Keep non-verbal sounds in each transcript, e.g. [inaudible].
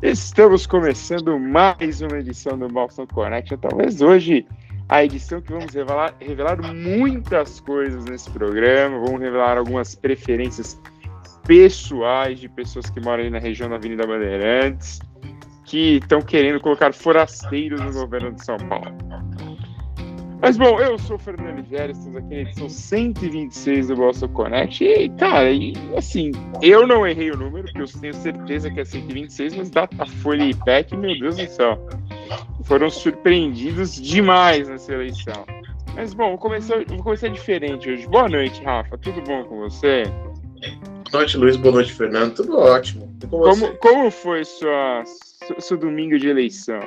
Estamos começando mais uma edição do Boston Connection. Talvez hoje a edição que vamos revelar, revelar muitas coisas nesse programa. Vamos revelar algumas preferências pessoais de pessoas que moram aí na região da Avenida Bandeirantes, que estão querendo colocar forasteiros no governo de São Paulo. Mas bom, eu sou o Fernando Ligério, estamos aqui na edição 126 do Boston Connect. E, cara, e, assim, eu não errei o número, porque eu tenho certeza que é 126, mas Datafolha e IPEC, meu Deus do céu, foram surpreendidos demais nessa eleição. Mas bom, vou começar, vou começar diferente hoje. Boa noite, Rafa. Tudo bom com você? Boa noite, Luiz. Boa noite, Fernando. Tudo ótimo. como, como foi sua, seu domingo de eleição?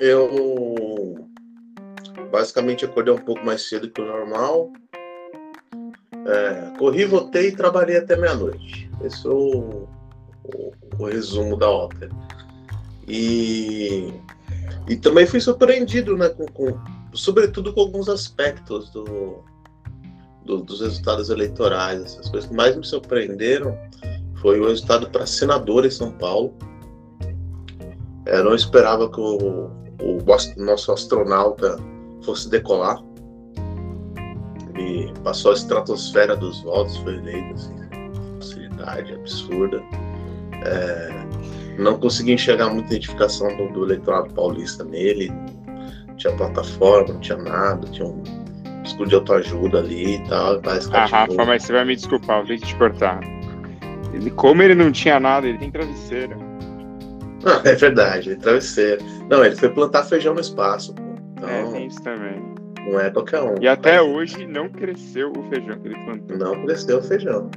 Eu basicamente acordei um pouco mais cedo que o normal. É, corri, votei e trabalhei até meia-noite. Esse é o, o, o, resumo da ópera. E, e também fui surpreendido, né, com, com, sobretudo com alguns aspectos do, do, dos resultados eleitorais. As coisas que mais me surpreenderam foi o resultado para senador em São Paulo. Eu não esperava que o, o nosso astronauta fosse decolar. Ele passou a estratosfera dos votos, foi eleito, assim, facilidade absurda. É, não consegui enxergar muita identificação do, do, eleitorado paulista nele. Não tinha plataforma, não tinha nada, tinha um escudo de autoajuda ali e tal. Ah, Rafa, mas você vai me desculpar, vou ter que te cortar. Ele, como ele não tinha nada, ele tem travesseiro. Não, é verdade, ele travesseiro. Não, ele foi plantar feijão no espaço. Então, é, tem isso também. Não é qualquer um. E até mas... hoje não cresceu o feijão que ele plantou. Não cresceu o feijão.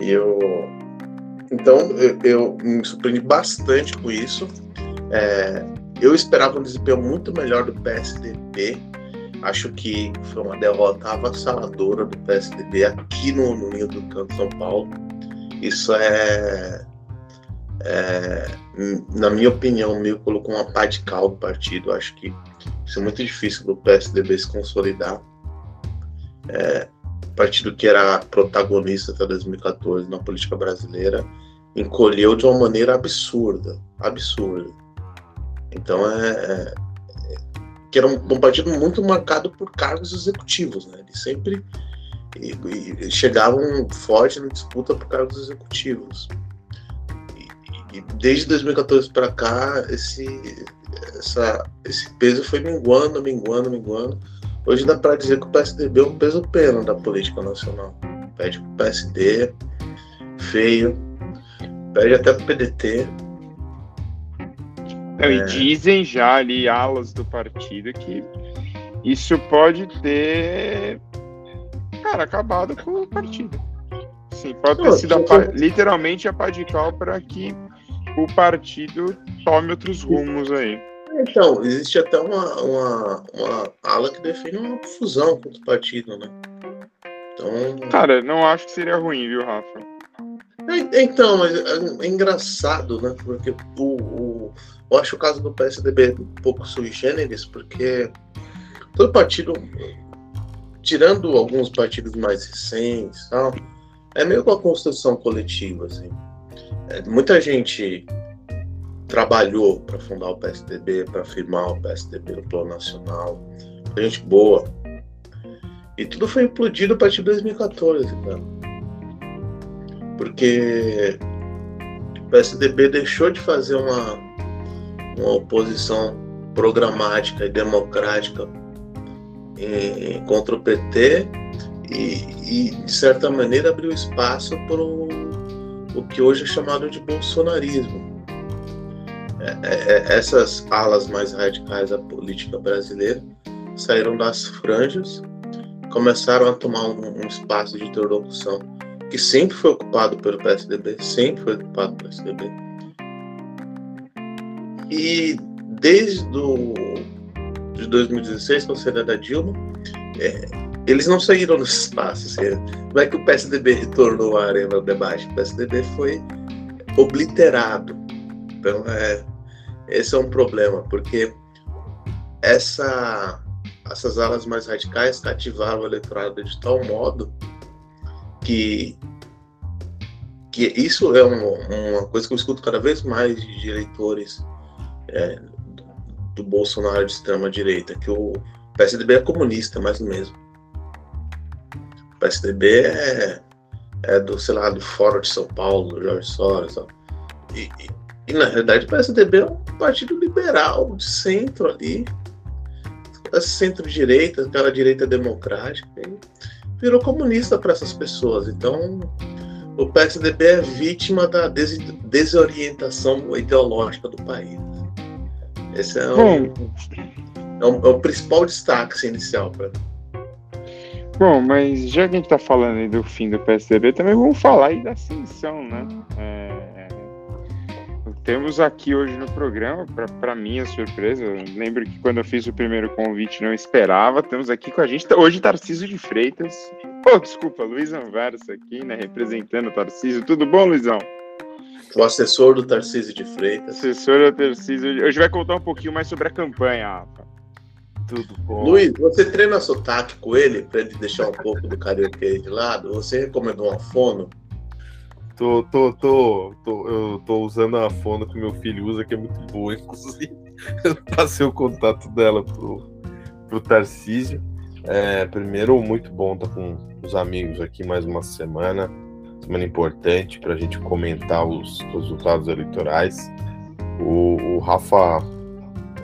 E eu. Então, eu, eu me surpreendi bastante com isso. É, eu esperava um desempenho muito melhor do PSDB. Acho que foi uma derrota avassaladora do PSDB aqui no, no Rio do Canto, São Paulo. Isso é, é, na minha opinião, meio colocou uma pá de cal no partido. Acho que isso é muito difícil para o PSDB se consolidar. É, partido que era protagonista até 2014 na política brasileira encolheu de uma maneira absurda, absurda. Então é, é que era um, um, partido muito marcado por cargos executivos, né? Eles sempre e, e chegavam forte na disputa por cargos executivos. E, e desde 2014 para cá, esse essa, esse peso foi minguando, minguando, minguando. Hoje dá para dizer que o PSDB é um peso pena da política nacional. Pede pro PSD, feio, pede até pro PDT. Não, é... E dizem já ali alas do partido que isso pode ter, cara, acabado com o partido. Sim, pode ter sido a, literalmente a pá de cal para que o partido tome outros rumos aí. Então, existe até uma, uma, uma ala que define uma fusão com o partido, né? Então... Cara, não acho que seria ruim, viu, Rafa? É, então, mas é, é engraçado, né? Porque o, o, eu acho o caso do PSDB um pouco sui generis, porque todo partido, tirando alguns partidos mais recentes tal, é meio que uma construção coletiva, assim. É, muita gente trabalhou para fundar o PSDB, para firmar o PSDB no plano nacional. Gente boa. E tudo foi implodido a partir de 2014, cara. Porque o PSDB deixou de fazer uma, uma oposição programática e democrática em, contra o PT e, e, de certa maneira, abriu espaço para o que hoje é chamado de bolsonarismo é, é, é, essas alas mais radicais da política brasileira saíram das franjas, começaram a tomar um, espaço de interlocução que sempre foi ocupado pelo PSDB, sempre foi ocupado pelo PSDB. E desde do, de 2016, com a saída da Dilma, é, eles não saíram desse espaço. Assim, não é que o PSDB retornou à arena do debate, o PSDB foi obliterado. Então, é, esse é um problema, porque essa, essas alas mais radicais cativavam o eleitorado de tal modo que, que isso é uma, uma coisa que eu escuto cada vez mais de eleitores é, do, do Bolsonaro de extrema direita, que o PSDB é comunista, mais ou menos. O PSDB é, é do, sei lá, do Fórum de São Paulo, do Jorge Soros. E, e, e, na realidade o PSDB é um partido liberal, de centro ali, centro-direita, aquela direita democrática, virou comunista para essas pessoas. Então, o PSDB é vítima da des desorientação ideológica do país. Esse é, um, é, é o principal destaque assim, inicial para Bom, mas já que a gente está falando aí do fim do PSDB, também vamos falar aí da ascensão, né? É, temos aqui hoje no programa, para minha surpresa, lembro que quando eu fiz o primeiro convite não esperava, temos aqui com a gente hoje Tarcísio de Freitas. Oh, desculpa, Luiz Anversa aqui, né, representando o Tarcísio. Tudo bom, Luizão? O assessor do Tarcísio de Freitas. Assessor do Tarcísio. Hoje vai contar um pouquinho mais sobre a campanha, Rafa. Tudo bom. Luiz, você treina sotaque com ele para ele deixar um pouco do carioca de lado? Você recomendou uma fono? Tô, tô, tô, tô, eu tô usando a fono que meu filho usa, que é muito boa, [laughs] inclusive. Eu passei o contato dela pro, pro Tarcísio. É, primeiro, muito bom estar com os amigos aqui mais uma semana. Semana importante para a gente comentar os, os resultados eleitorais. O, o Rafa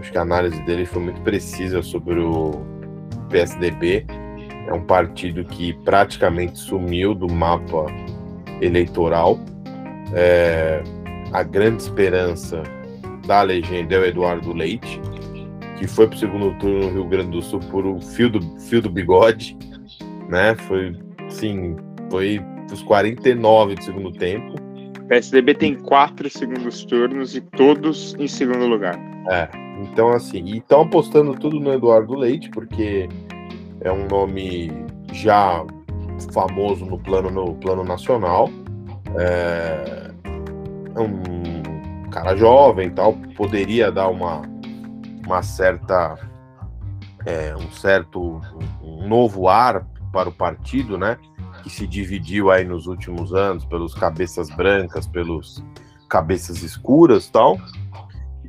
Acho que a análise dele foi muito precisa sobre o PSDB. É um partido que praticamente sumiu do mapa eleitoral. É, a grande esperança da legenda é o Eduardo Leite, que foi para o segundo turno no Rio Grande do Sul por o fio do, fio do bigode, né? Foi, sim, foi os 49 do segundo tempo. O PSDB tem quatro segundos turnos e todos em segundo lugar. É, então, assim, e estão apostando tudo no Eduardo Leite, porque é um nome já famoso no plano, no plano nacional. É, é um cara jovem e tal, poderia dar uma, uma certa. É, um certo. um novo ar para o partido, né? Que se dividiu aí nos últimos anos pelos cabeças brancas, pelos cabeças escuras tal.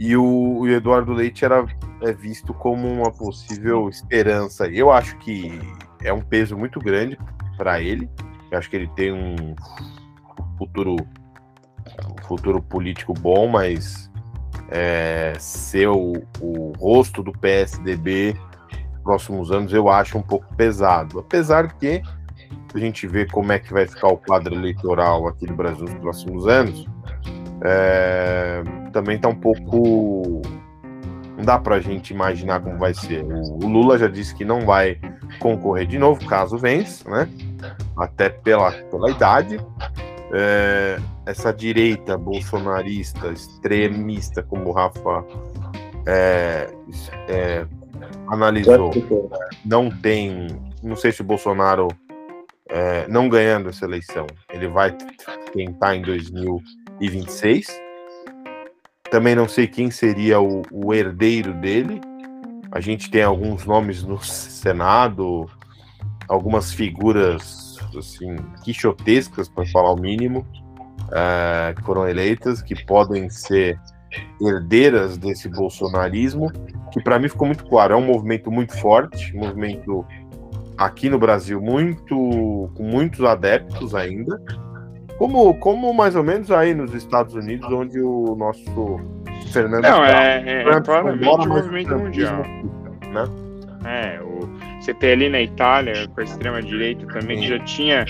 E o, o Eduardo Leite era é visto como uma possível esperança. Eu acho que é um peso muito grande para ele. Eu acho que ele tem um futuro, um futuro político bom, mas é, ser o, o, rosto do PSDB nos próximos anos eu acho um pouco pesado. Apesar que a gente vê como é que vai ficar o quadro eleitoral aqui no Brasil nos próximos anos, é, também está um pouco. Não dá para a gente imaginar como vai ser. O, Lula já disse que não vai concorrer de novo, caso vença, né? Até pela, pela idade. É, essa direita bolsonarista, extremista, como o Rafa é, é, analisou, não tem. Não sei se o Bolsonaro, é, não ganhando essa eleição, ele vai tentar em 2026 também não sei quem seria o, o herdeiro dele. A gente tem alguns nomes no Senado, algumas figuras assim quixotescas, para falar o mínimo, uh, que foram eleitas, que podem ser herdeiras desse bolsonarismo, que para mim ficou muito claro, é um movimento muito forte, um movimento aqui no Brasil muito com muitos adeptos ainda, como, como mais ou menos aí nos Estados Unidos, onde o nosso Fernando. Não, é, é, é claramente um movimento mundial. Né? É, o, você tem ali na Itália, com a extrema-direita também, Sim. que já tinha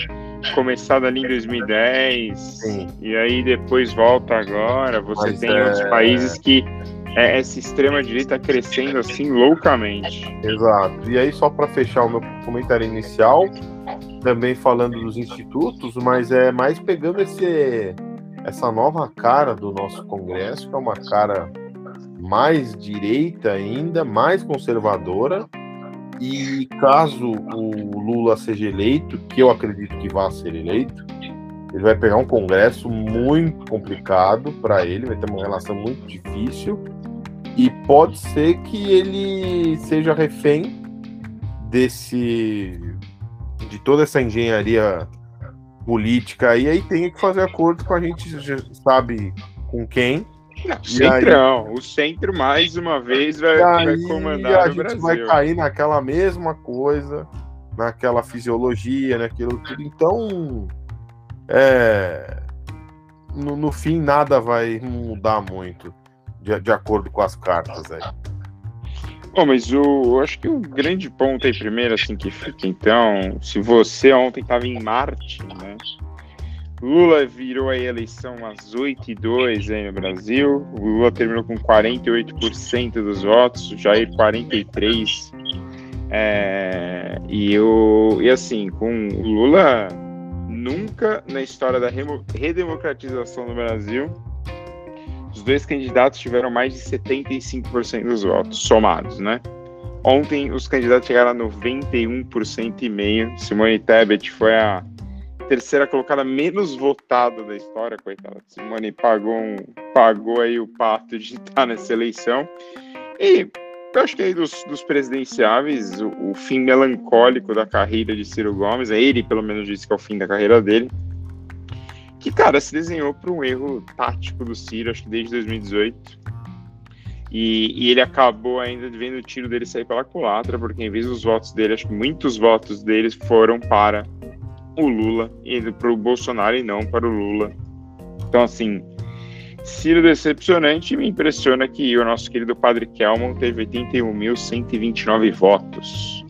começado ali em 2010, Sim. e aí depois volta agora. Você Mas tem é... outros países que é, essa extrema-direita crescendo assim loucamente. Exato. E aí, só para fechar o meu comentário inicial, também falando dos institutos, mas é mais pegando esse, essa nova cara do nosso Congresso, que é uma cara mais direita ainda, mais conservadora. E caso o Lula seja eleito, que eu acredito que vá ser eleito, ele vai pegar um Congresso muito complicado para ele, vai ter uma relação muito difícil. E pode ser que ele seja refém desse de toda essa engenharia política. E aí tem que fazer acordo com a gente, sabe com quem. Não, centrão. Aí, o centro, mais uma vez, vai, vai comandar a gente Brasil. vai cair naquela mesma coisa, naquela fisiologia, naquilo tudo. Então, é, no, no fim, nada vai mudar muito de, de acordo com as cartas aí. Bom, mas o, eu acho que o grande ponto aí primeiro, assim, que fica, então, se você ontem estava em Marte, né? Lula virou a eleição às 8 e 2 aí no Brasil. O Lula terminou com 48% dos votos, Jair 43%. É, e, o, e assim, com o Lula, nunca na história da redemocratização do Brasil os dois candidatos tiveram mais de 75% dos votos somados, né? Ontem os candidatos chegaram a 91% e meio. Simone Tebet foi a terceira colocada menos votada da história, coitada. Simone pagou, um, pagou aí o pato de estar nessa eleição. E eu acho que aí dos, dos presidenciáveis, o, o, fim melancólico da carreira de Ciro Gomes, é ele pelo menos disse que é o fim da carreira dele que, cara, se desenhou para um erro tático do Ciro, acho que desde 2018. E, e, ele acabou ainda vendo o tiro dele sair pela culatra, porque em vez dos votos dele, acho que muitos votos deles foram para o Lula e para o Bolsonaro e não para o Lula. Então, assim, Ciro decepcionante. Me impressiona que o nosso querido Padre Kelman teve 81.129 votos.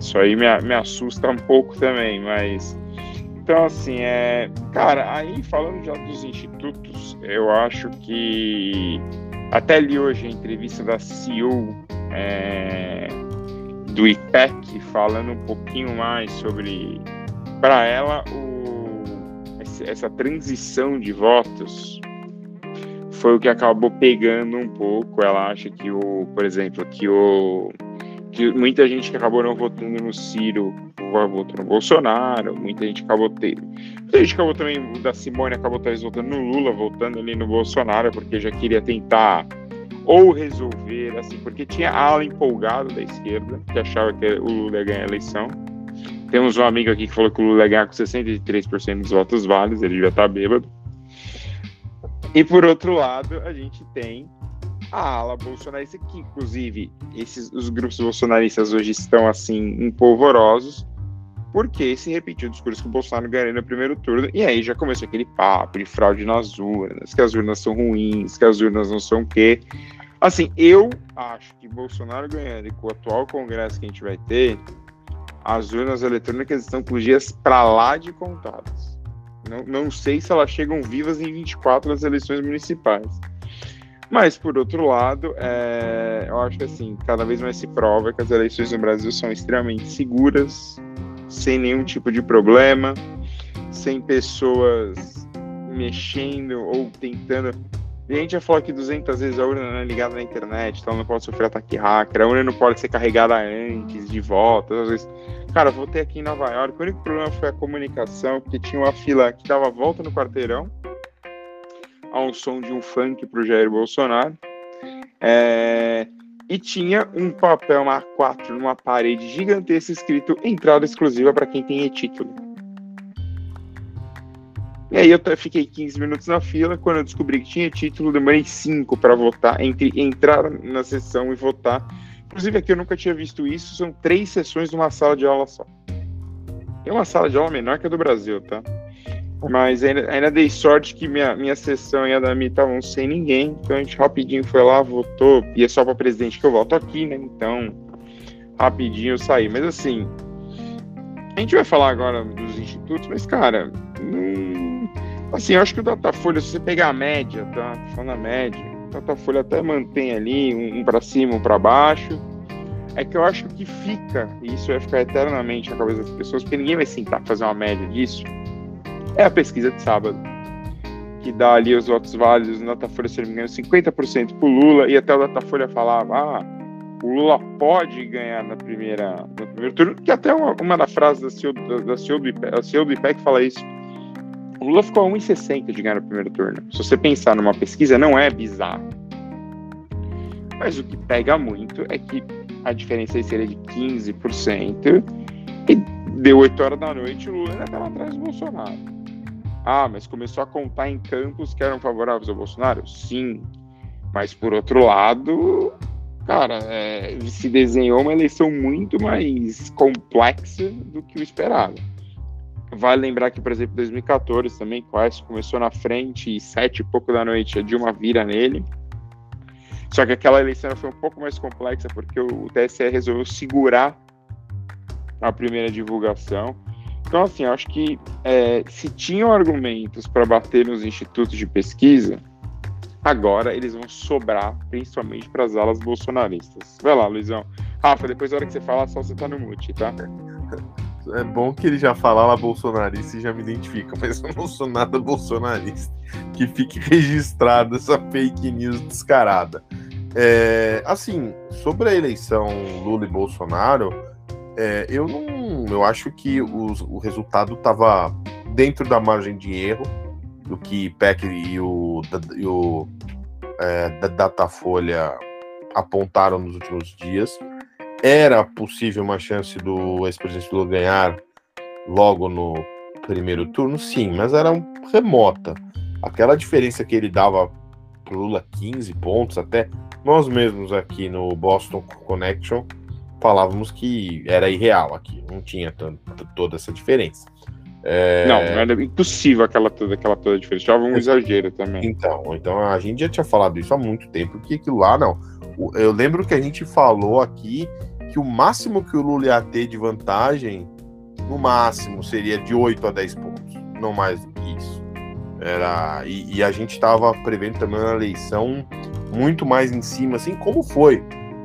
Isso aí me, me assusta um pouco também, mas então, assim, é. Cara, aí falando já dos institutos, eu acho que. Até li hoje a entrevista da CEO é, do IPEC, falando um pouquinho mais sobre. Para ela, o, essa transição de votos foi o que acabou pegando um pouco. Ela acha que o, por exemplo, que o que muita gente que acabou não votando no Ciro votou no Bolsonaro, muita gente acabou tendo. Muita gente acabou também, da Simone acabou talvez votando no Lula, votando ali no Bolsonaro, porque já queria tentar ou resolver, assim, porque tinha a ala empolgada da esquerda, que achava que o Lula ia ganhar a eleição. Temos um amigo aqui que falou que o Lula ia ganhar com 63% dos votos válidos, ele já tá bêbado. E por outro lado, a gente tem a ala bolsonarista, que inclusive esses, os grupos bolsonaristas hoje estão assim empolvorosos, porque se repetiu o discurso que o Bolsonaro ganhou no primeiro turno, e aí já começou aquele papo de fraude nas urnas, que as urnas são ruins, que as urnas não são o quê. Assim, eu acho que Bolsonaro ganhando e com o atual Congresso que a gente vai ter, as urnas eletrônicas estão com dias para lá de contadas. Não, não sei se elas chegam vivas em 24 das eleições municipais. Mas, por outro lado, é, eu acho que assim, cada vez mais se prova que as eleições no Brasil são extremamente seguras, sem nenhum tipo de problema, sem pessoas mexendo ou tentando. A gente já falou aqui 200 vezes a urna não é ligada na internet, então não pode sofrer ataque hacker, a urna não pode ser carregada antes de volta. Às vezes... Cara, voltei aqui em Nova York, o único problema foi a comunicação, porque tinha uma fila que dava volta no quarteirão ao som de um funk para o Jair Bolsonaro. É, e tinha um papel A4 numa parede gigantesca escrito entrada exclusiva para quem tem e-título. E aí eu fiquei 15 minutos na fila, quando eu descobri que tinha título, demorei 5 para votar, entre entrar na sessão e votar. Inclusive aqui eu nunca tinha visto isso, são três sessões numa sala de aula só. É uma sala de aula menor que a do Brasil, tá? Mas ainda, ainda dei sorte que minha, minha sessão e a da Mi estavam sem ninguém. Então a gente rapidinho foi lá, votou. E é só para presidente que eu voto aqui, né? Então, rapidinho eu saí. Mas assim, a gente vai falar agora dos institutos, mas cara, hum, assim, eu acho que o Datafolha, se você pegar a média, tá? Falando a média, o Datafolha até mantém ali um, um para cima, um para baixo. É que eu acho que fica, e isso vai ficar eternamente na cabeça das pessoas, porque ninguém vai sentar fazer uma média disso é a pesquisa de sábado, que dá ali os votos válidos no Datafolha, se não me engano, 50% para o Lula, e até o Datafolha falava, ah, o Lula pode ganhar na primeira, no primeiro turno, que até uma, uma das frases da CEO, da, da CEO, do, IPEC, CEO do IPEC fala isso. O Lula ficou a 1,60 de ganhar no primeiro turno. Se você pensar numa pesquisa, não é bizarro. Mas o que pega muito é que a diferença seria de 15%, e deu 8 horas da noite, o Lula ainda estava atrás do Bolsonaro. Ah, mas começou a contar em campos que eram favoráveis ao Bolsonaro? Sim. Mas, por outro lado, cara, é, se desenhou uma eleição muito mais complexa do que o esperado. Vale lembrar que, por exemplo, 2014 também, quase começou na frente e sete e pouco da noite a Dilma vira nele. Só que aquela eleição foi um pouco mais complexa porque o TSE resolveu segurar a primeira divulgação. Então, assim, eu acho que é, se tinham argumentos para bater nos institutos de pesquisa, agora eles vão sobrar principalmente para as alas bolsonaristas. Vai lá, Luizão. Rafa, depois da hora que você falar, só você tá no mute, tá? É bom que ele já fala lá bolsonarista e já me identifica, mas eu não sou nada bolsonarista. Que fique registrada essa fake news descarada. É, assim, sobre a eleição Lula e Bolsonaro, é, eu não. Eu acho que os, o resultado estava dentro da margem de erro do que Peck e o, e o é, Datafolha apontaram nos últimos dias. Era possível uma chance do ex-presidente Lula ganhar logo no primeiro turno? Sim, mas era remota. Aquela diferença que ele dava para Lula 15 pontos, até nós mesmos aqui no Boston Connection falávamos que era irreal aqui, não tinha tanto, toda essa diferença. É... Não, era impossível aquela toda, aquela toda diferença. Já um exagero também. Então, então a gente já tinha falado isso há muito tempo, que aquilo lá não. Eu lembro que a gente falou aqui que o máximo que o Lula ia ter de vantagem, no máximo, seria de 8 a 10 pontos, não mais do que isso. Era, e, e a gente estava prevendo também uma eleição muito mais em cima, assim como foi.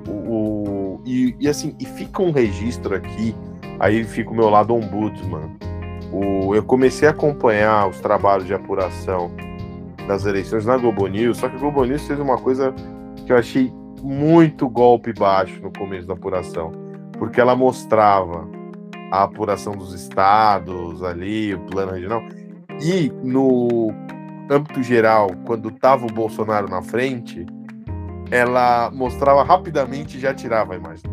O, o e, e, assim, e fica um registro aqui, aí fica o meu lado ombudsman. O, eu comecei a acompanhar os trabalhos de apuração das eleições na Globo News, só que a Globo News fez uma coisa que eu achei muito golpe baixo no começo da apuração, porque ela mostrava a apuração dos estados ali, o plano regional, e no âmbito geral, quando estava o Bolsonaro na frente, ela mostrava rapidamente e já tirava a imagem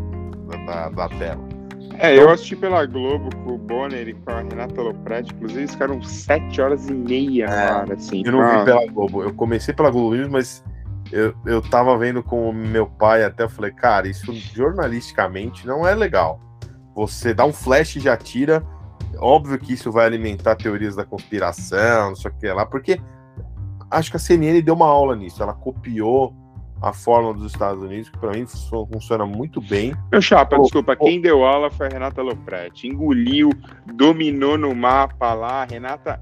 da, da tela. É, eu assisti pela Globo com o Bonner e com a Renata Lopretti, inclusive eles ficaram sete horas e meia, é, cara, assim. Eu não vi pela Globo, eu comecei pela Globo News, mas eu, eu tava vendo com o meu pai até, eu falei, cara, isso jornalisticamente não é legal. Você dá um flash e já tira, óbvio que isso vai alimentar teorias da conspiração, não sei o que lá, porque acho que a CNN deu uma aula nisso, ela copiou a fórmula dos Estados Unidos, que para mim funciona muito bem. Meu chapa, oh, desculpa, oh. quem deu aula foi a Renata Lopretti. Engoliu, dominou no mapa lá. A Renata,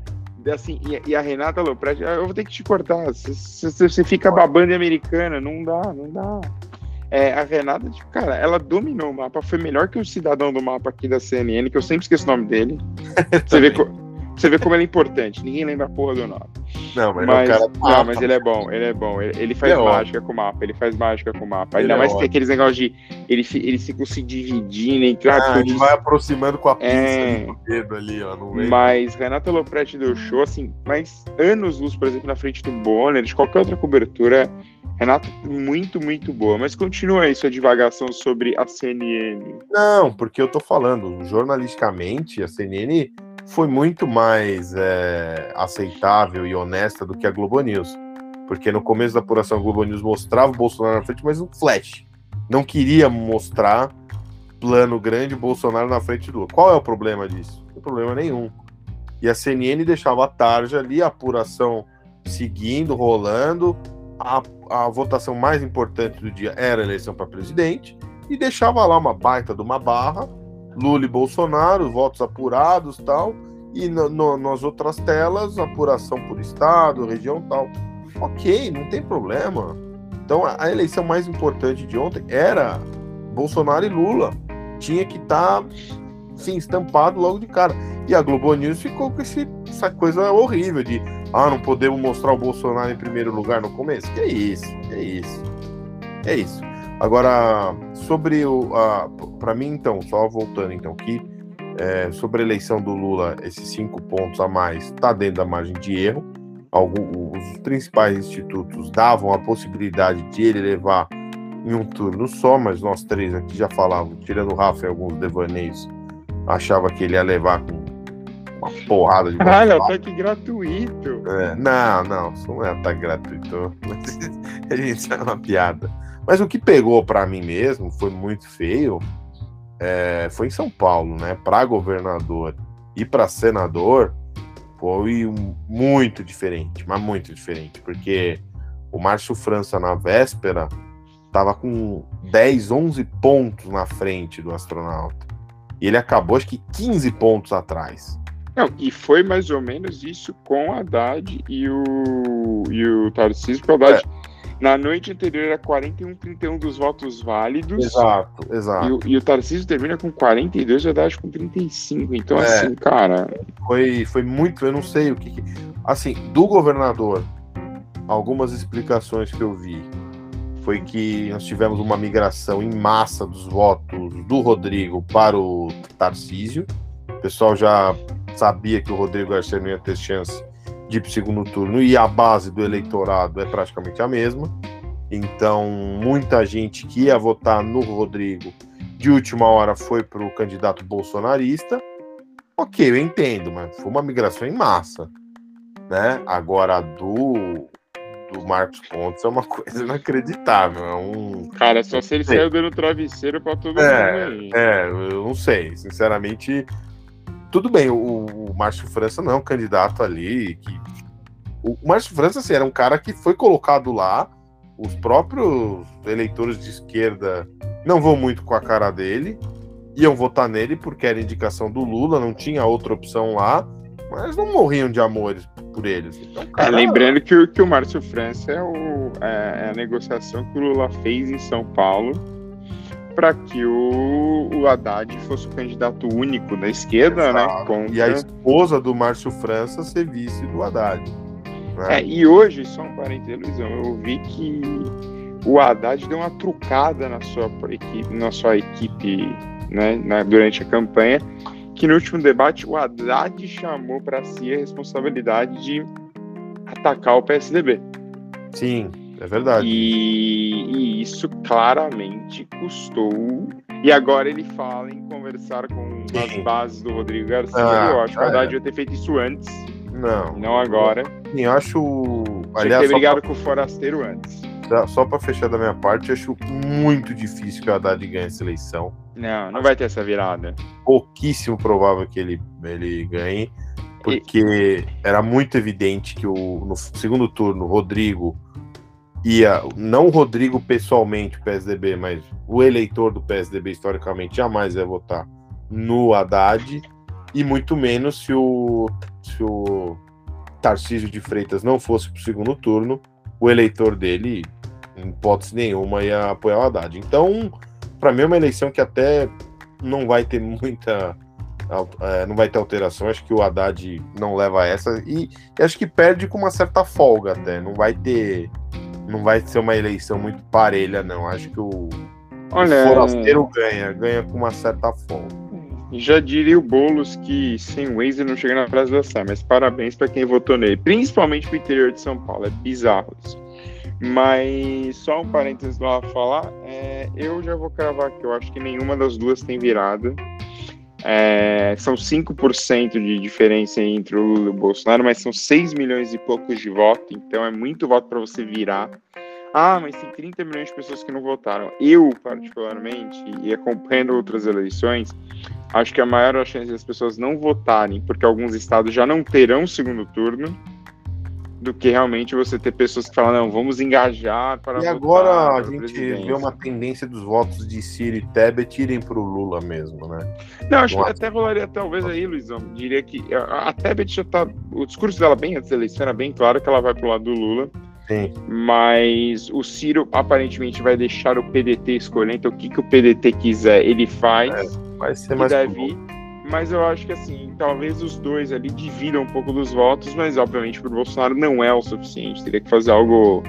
assim, e, a Renata Lopretti, eu vou ter que te cortar. Você fica babando americana, não dá, não dá. É, a Renata, tipo, cara, ela dominou o mapa, foi melhor que o cidadão do mapa aqui da CNN, que eu sempre esqueço o nome dele. [laughs] Você vê, você vê como ele é importante. Ninguém lembra a porra do nome. Não, mas, mas, cara... não, mas ele é bom, ele é bom. Ele, ele faz é mágica com o mapa, ele faz mágica com o mapa. Ainda ele mais é que aqueles negócios de. Ele, eles ficam se dividindo entre. Ah, ele vai aproximando com a pinça é... do dedo ali, ó. Mas Renata Lopretti deu show, assim, mas anos luz, por exemplo, na frente do Bonner, de qualquer outra cobertura. Renato, muito, muito boa. Mas continua aí sua divagação sobre a CNN. Não, porque eu tô falando, jornalisticamente, a CNN foi muito mais é, aceitável e honesta do que a Globo News. Porque no começo da apuração a Globo News mostrava o Bolsonaro na frente, mas um flash. Não queria mostrar plano grande Bolsonaro na frente do Lula. Qual é o problema disso? Não tem problema nenhum. E a CNN deixava a tarja ali, a apuração seguindo, rolando. A, a votação mais importante do dia era a eleição para presidente. E deixava lá uma baita de uma barra Lula e Bolsonaro, votos apurados tal, e no, no, nas outras telas, apuração por estado, região tal. Ok, não tem problema. Então a, a eleição mais importante de ontem era Bolsonaro e Lula. Tinha que estar, tá, estampado logo de cara. E a Globo News ficou com esse, essa coisa horrível de ah, não podemos mostrar o Bolsonaro em primeiro lugar no começo. Que é isso, que é isso. É isso. Agora, sobre o. Para mim, então, só voltando então aqui, é, sobre a eleição do Lula, esses cinco pontos a mais está dentro da margem de erro. Algum, os principais institutos davam a possibilidade de ele levar em um turno só, mas nós três aqui já falávamos, tirando o Rafa e alguns devaneios, achava que ele ia levar com uma porrada de [laughs] Olha, ataque gratuito. É, não, não, isso não é ataque gratuito. [laughs] a gente é uma piada. Mas o que pegou para mim mesmo foi muito feio. É, foi em São Paulo, né? Para governador e para senador foi muito diferente, mas muito diferente, porque o Márcio França na véspera tava com 10, 11 pontos na frente do astronauta. E ele acabou, acho que 15 pontos atrás. Não, e foi mais ou menos isso com a Haddad e o, e o Tarcísio, porque o Haddad, é. Na noite anterior, era 41, 31 dos votos válidos. Exato, exato. E, o, e o Tarcísio termina com 42 e o Haddad com 35. Então, é, assim, cara. Foi, foi muito, eu não sei o que. que assim, do governador, algumas explicações que eu vi foi que nós tivemos uma migração em massa dos votos do Rodrigo para o Tarcísio. O pessoal já sabia que o Rodrigo Garcia não ia ter chance de para segundo turno e a base do eleitorado é praticamente a mesma. Então, muita gente que ia votar no Rodrigo de última hora foi para o candidato bolsonarista. Ok, eu entendo, mas foi uma migração em massa. Né? Agora, do do Marcos Pontes é uma [laughs] coisa inacreditável. É um. Cara, só se ele saiu dando travesseiro pra todo é, mundo aí. É, eu não sei. Sinceramente, tudo bem, o, o Márcio França não é um candidato ali que. O Márcio França assim, era um cara que foi colocado lá. Os próprios eleitores de esquerda não vão muito com a cara dele. Iam votar nele porque era indicação do Lula, não tinha outra opção lá mas não morriam de amores por eles. Então, cara... é, lembrando que, que o Márcio França é, o, é, é, a negociação que o Lula fez em São Paulo para que o, o Haddad fosse o candidato único da esquerda, né, Exato. né? Contra... E a esposa do Márcio França ser vice do Haddad. Né? É, e hoje, só um parênteses, Luizão, eu vi que o Haddad deu uma trucada na sua equipe, na sua equipe né, na, durante a campanha que no último debate o Haddad chamou para si a responsabilidade de atacar o PSDB. Sim, é verdade. E, e, isso claramente custou. E agora ele fala em conversar com as bases do Rodrigo Garcia. Ah, eu acho que o Haddad é. ia ter feito isso antes. Não. Não agora. Sim, eu acho. Aliás, ter brigado pra... com o Forasteiro antes. Só para fechar da minha parte, acho muito difícil que o Haddad ganhe essa eleição. Não, não vai ter essa virada. Pouquíssimo provável que ele, ele ganhe, porque e... era muito evidente que o, no segundo turno, o Rodrigo ia, não o Rodrigo pessoalmente, o PSDB, mas o eleitor do PSDB historicamente jamais ia votar no Haddad, e muito menos se o, se o Tarcísio de Freitas não fosse para o segundo turno, o eleitor dele, em hipótese nenhuma, ia apoiar o Haddad. Então, para mim é uma eleição que até não vai ter muita é, não vai ter alteração. Acho que o Haddad não leva essa e, e, acho que perde com uma certa folga até. Não vai ter, não vai ser uma eleição muito parelha, não. Acho que o, Olha, o forasteiro ganha, ganha com uma certa folga. Já diria o Boulos que sem Waze não chega na Praça da Sé, mas parabéns para quem votou nele, principalmente pro interior de São Paulo. É bizarro isso. Mas só um parênteses lá falar, é, eu já vou cravar que eu acho que nenhuma das duas tem virada. É, são 5% de diferença entre o Lula e o Bolsonaro, mas são 6 milhões e poucos de voto, então é muito voto para você virar. Ah, mas tem 30 milhões de pessoas que não votaram. Eu, particularmente, e acompanhando outras eleições, acho que a maior chance das pessoas não votarem, porque alguns estados já não terão segundo turno, do que realmente você ter pessoas que falam, não, vamos engajar para. E agora a gente vê uma tendência dos votos de Ciro e Tebet irem para o Lula mesmo, né? Não, acho que até rolaria talvez aí, Luizão. Diria que a, a Tebet já tá. O discurso dela bem antes da eleição era bem claro que ela vai para o lado do Lula. Sim. Mas o Ciro aparentemente vai deixar o PDT escolher, então o que, que o PDT quiser, ele faz. É, vai ser mais. Ir mas eu acho que assim, talvez os dois ali dividam um pouco dos votos, mas obviamente para o Bolsonaro não é o suficiente, teria que fazer algo.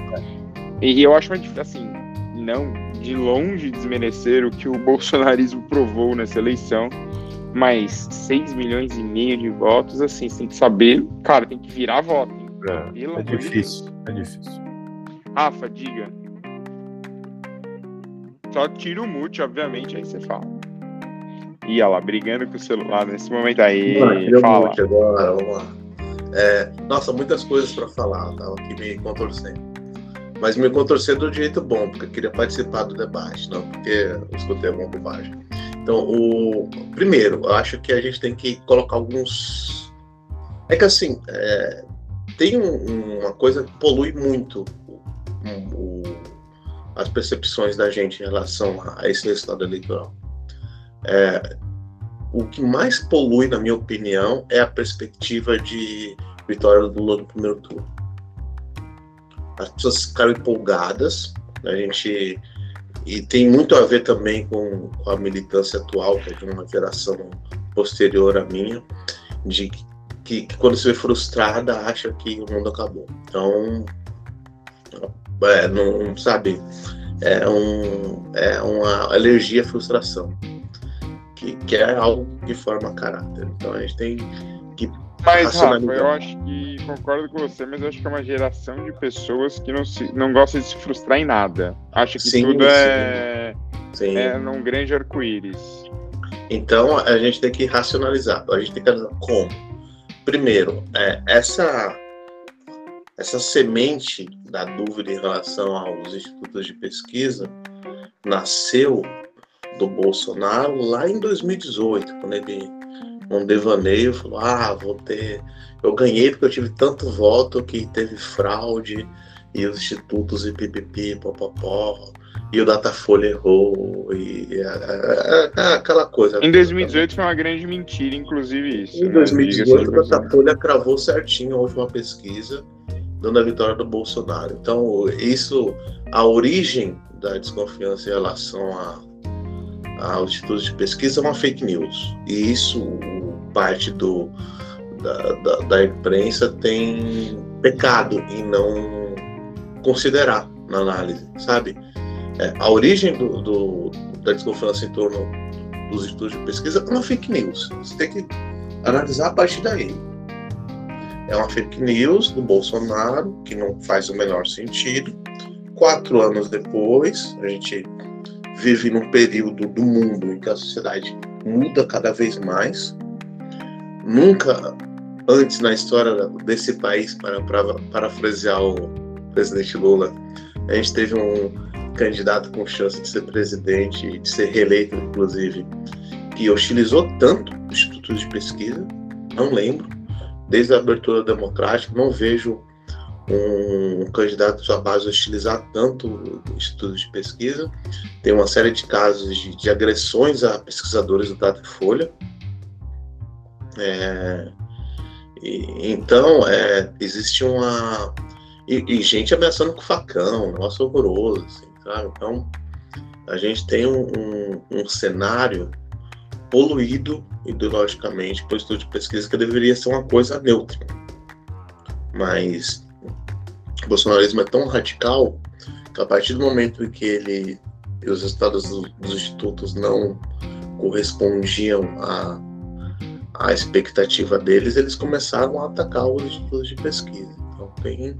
E eu acho mais assim, não de longe desmerecer o que o [laughs] bolsonarismo provou nessa eleição, mas 6 milhões e meio de votos, assim, você tem que saber, cara, tem que virar voto. É, é difícil, é difícil. Rafa, diga. Só tira o mute, obviamente, aí você fala. Ih, olha lá, brigando com o celular nesse momento aí. Ah, fala. Agora, vamos lá. É, nossa, muitas coisas para falar, tava aqui me contorcendo. Mas me contorcendo do jeito bom, porque eu queria participar do debate, não porque eu escutei alguma bobagem. Então, o primeiro, eu acho que a gente tem que colocar alguns. É que assim, é... tem um, uma coisa que polui muito o, as percepções da gente em relação a esse resultado eleitoral. É, o que mais polui, na minha opinião, é a perspectiva de vitória do Lula no primeiro turno. As pessoas ficaram empolgadas, a gente e tem muito a ver também com, com, a militância atual, que é de uma geração posterior à minha, de que, que, quando se vê frustrada acha que o mundo acabou. Então, é, não sabe, é, um, é uma alergia à frustração que, que é algo que forma caráter. Então a gente tem que. Mas, Rafa, eu acho que concordo com você, mas eu acho que é uma geração de pessoas que não, se, não gosta de se frustrar em nada. Acha que sim, tudo é, sim. é num grande arco-íris. Então a gente tem que racionalizar. A gente tem que analisar como. Primeiro, é, essa essa semente da dúvida em relação aos institutos de pesquisa nasceu do Bolsonaro lá em 2018, quando ele, num devaneio, falou: Ah, vou ter. Eu ganhei porque eu tive tanto voto que teve fraude e os institutos e pipipi, popopó, e o Datafolha errou, e é, é, é, aquela coisa. Em 2018 foi uma grande mentira, inclusive isso. Em né? 2018 o Datafolha cravou certinho a última pesquisa, dando a vitória do Bolsonaro. Então, isso, a origem da desconfiança em relação a aos institutos de pesquisa é uma fake news. E isso, parte do, da, da, da imprensa tem pecado em não considerar na análise, sabe? É, a origem do, do, da desconfiança em torno dos institutos de pesquisa é uma fake news. Você tem que analisar a partir daí. É uma fake news do Bolsonaro, que não faz o menor sentido. Quatro anos depois, a gente vive num período do mundo em que a sociedade muda cada vez mais. Nunca antes na história desse país, para, para parafrasear o presidente Lula, a gente teve um candidato com chance de ser presidente e de ser reeleito, inclusive, que hostilizou tanto os institutos de pesquisa, não lembro, desde a abertura democrática, não vejo um candidato sua base hostilizar tanto o Instituto de Pesquisa. Tem uma série de casos de, de agressões a pesquisadores do Datafolha. É, e, então, é, existe uma. E, e, gente ameaçando com facão, um negócio horroroso, assim, sabe? Então, a gente tem um, um, um cenário poluído ideologicamente por estudo de pesquisa que deveria ser uma coisa neutra. Mas o bolsonarismo é tão radical que a partir do momento em que ele e os resultados do, dos institutos não correspondiam à, à expectativa deles, eles começaram a atacar os institutos de pesquisa. Então tem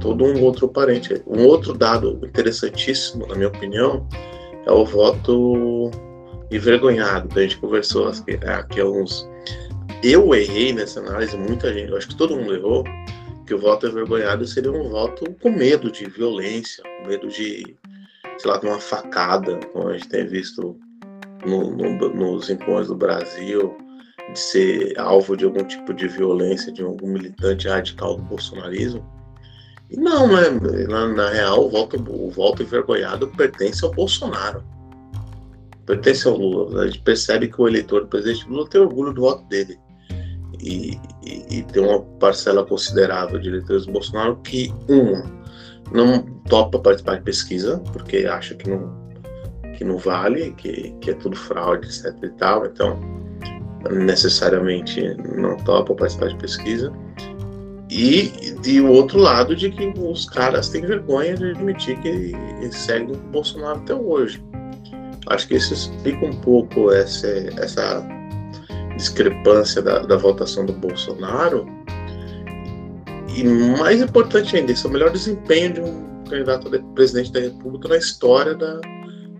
todo um outro parente. Um outro dado interessantíssimo, na minha opinião, é o voto envergonhado, a gente conversou aqui, aqui há uns. Eu errei nessa análise, muita gente, eu acho que todo mundo errou, que o voto envergonhado seria um voto com medo de violência, com medo de, sei lá, de uma facada, como a gente tem visto no, no, nos encontros do Brasil, de ser alvo de algum tipo de violência de algum militante radical do bolsonarismo. E não, né? Na, na real, o voto, o voto envergonhado pertence ao Bolsonaro. Pertence ao Lula. A gente percebe que o eleitor do presidente Lula tem orgulho do voto dele e, e, tem uma parcela considerável de eleitores do Bolsonaro que, uma, não topa participar de pesquisa, porque acha que não, que não vale, que, que é tudo fraude, etc e tal, então necessariamente não topa participar de pesquisa. E de outro lado de que os caras têm vergonha de admitir que seguem o Bolsonaro até hoje. Acho que isso explica um pouco essa, essa discrepância da, da votação do Bolsonaro. E mais importante ainda, isso é o melhor desempenho de um candidato a presidente da República na história da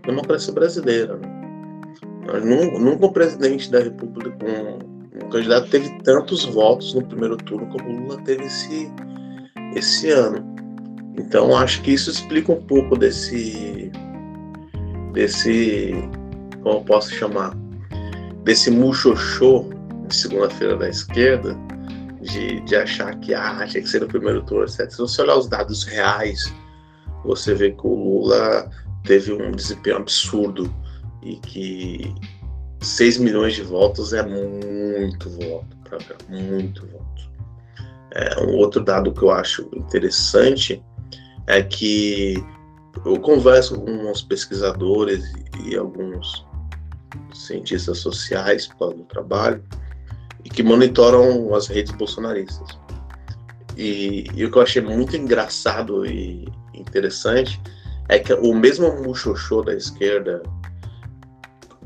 democracia brasileira. Né? Nunca o presidente da República, um, um, candidato, teve tantos votos no primeiro turno como o Lula teve esse, esse ano. Então acho que isso explica um pouco desse. desse. como posso chamar? Desse muxoxô de segunda-feira da esquerda, de, de achar que ah, tinha que ser no primeiro turno, etc. Se você olhar os dados reais, você vê que o Lula teve um desempenho absurdo e que 6 milhões de votos é muito voto, muito voto. É, um outro dado que eu acho interessante é que eu converso com alguns pesquisadores e alguns cientistas sociais do trabalho e que monitoram as redes bolsonaristas. E, e, o que eu achei muito engraçado e interessante é que o mesmo muxoxô da esquerda,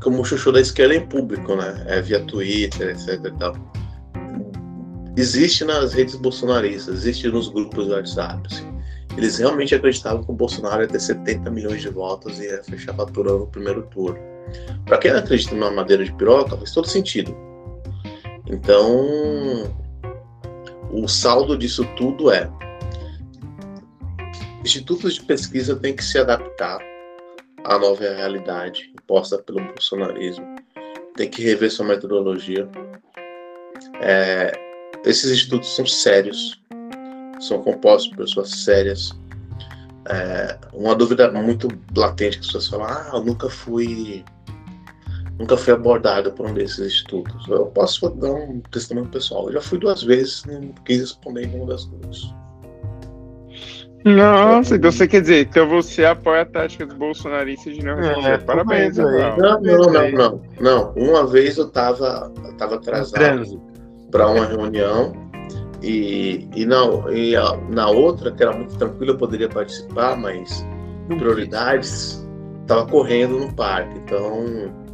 que o muxoxô da esquerda é em público, né? É via Twitter, etc e tal. Existe nas redes bolsonaristas, existe nos grupos do WhatsApp, assim. Eles realmente acreditavam que o Bolsonaro ia ter 70 milhões de votos e ia fechar faturando no primeiro turno. Para quem acredita numa madeira de piroca, faz todo sentido. Então, o saldo disso tudo é: institutos de pesquisa têm que se adaptar à nova realidade imposta pelo bolsonarismo, tem que rever sua metodologia. É, esses institutos são sérios, são compostos por pessoas sérias. É, uma dúvida muito latente que as pessoas falam: ah, eu nunca fui nunca fui abordado por um desses institutos. Eu posso dar um testemunho pessoal. Eu já fui duas vezes, não quis responder nenhuma das duas. Nossa, então você quer dizer, então você apoia a tática dos bolsonaristas de não responder. É, Parabéns, não, não, não, não, não, não. Uma vez eu tava, eu tava atrasado para uma reunião e, e, na, e a, na outra, que era muito tranquila, eu poderia participar, mas prioridades, tava correndo no parque, então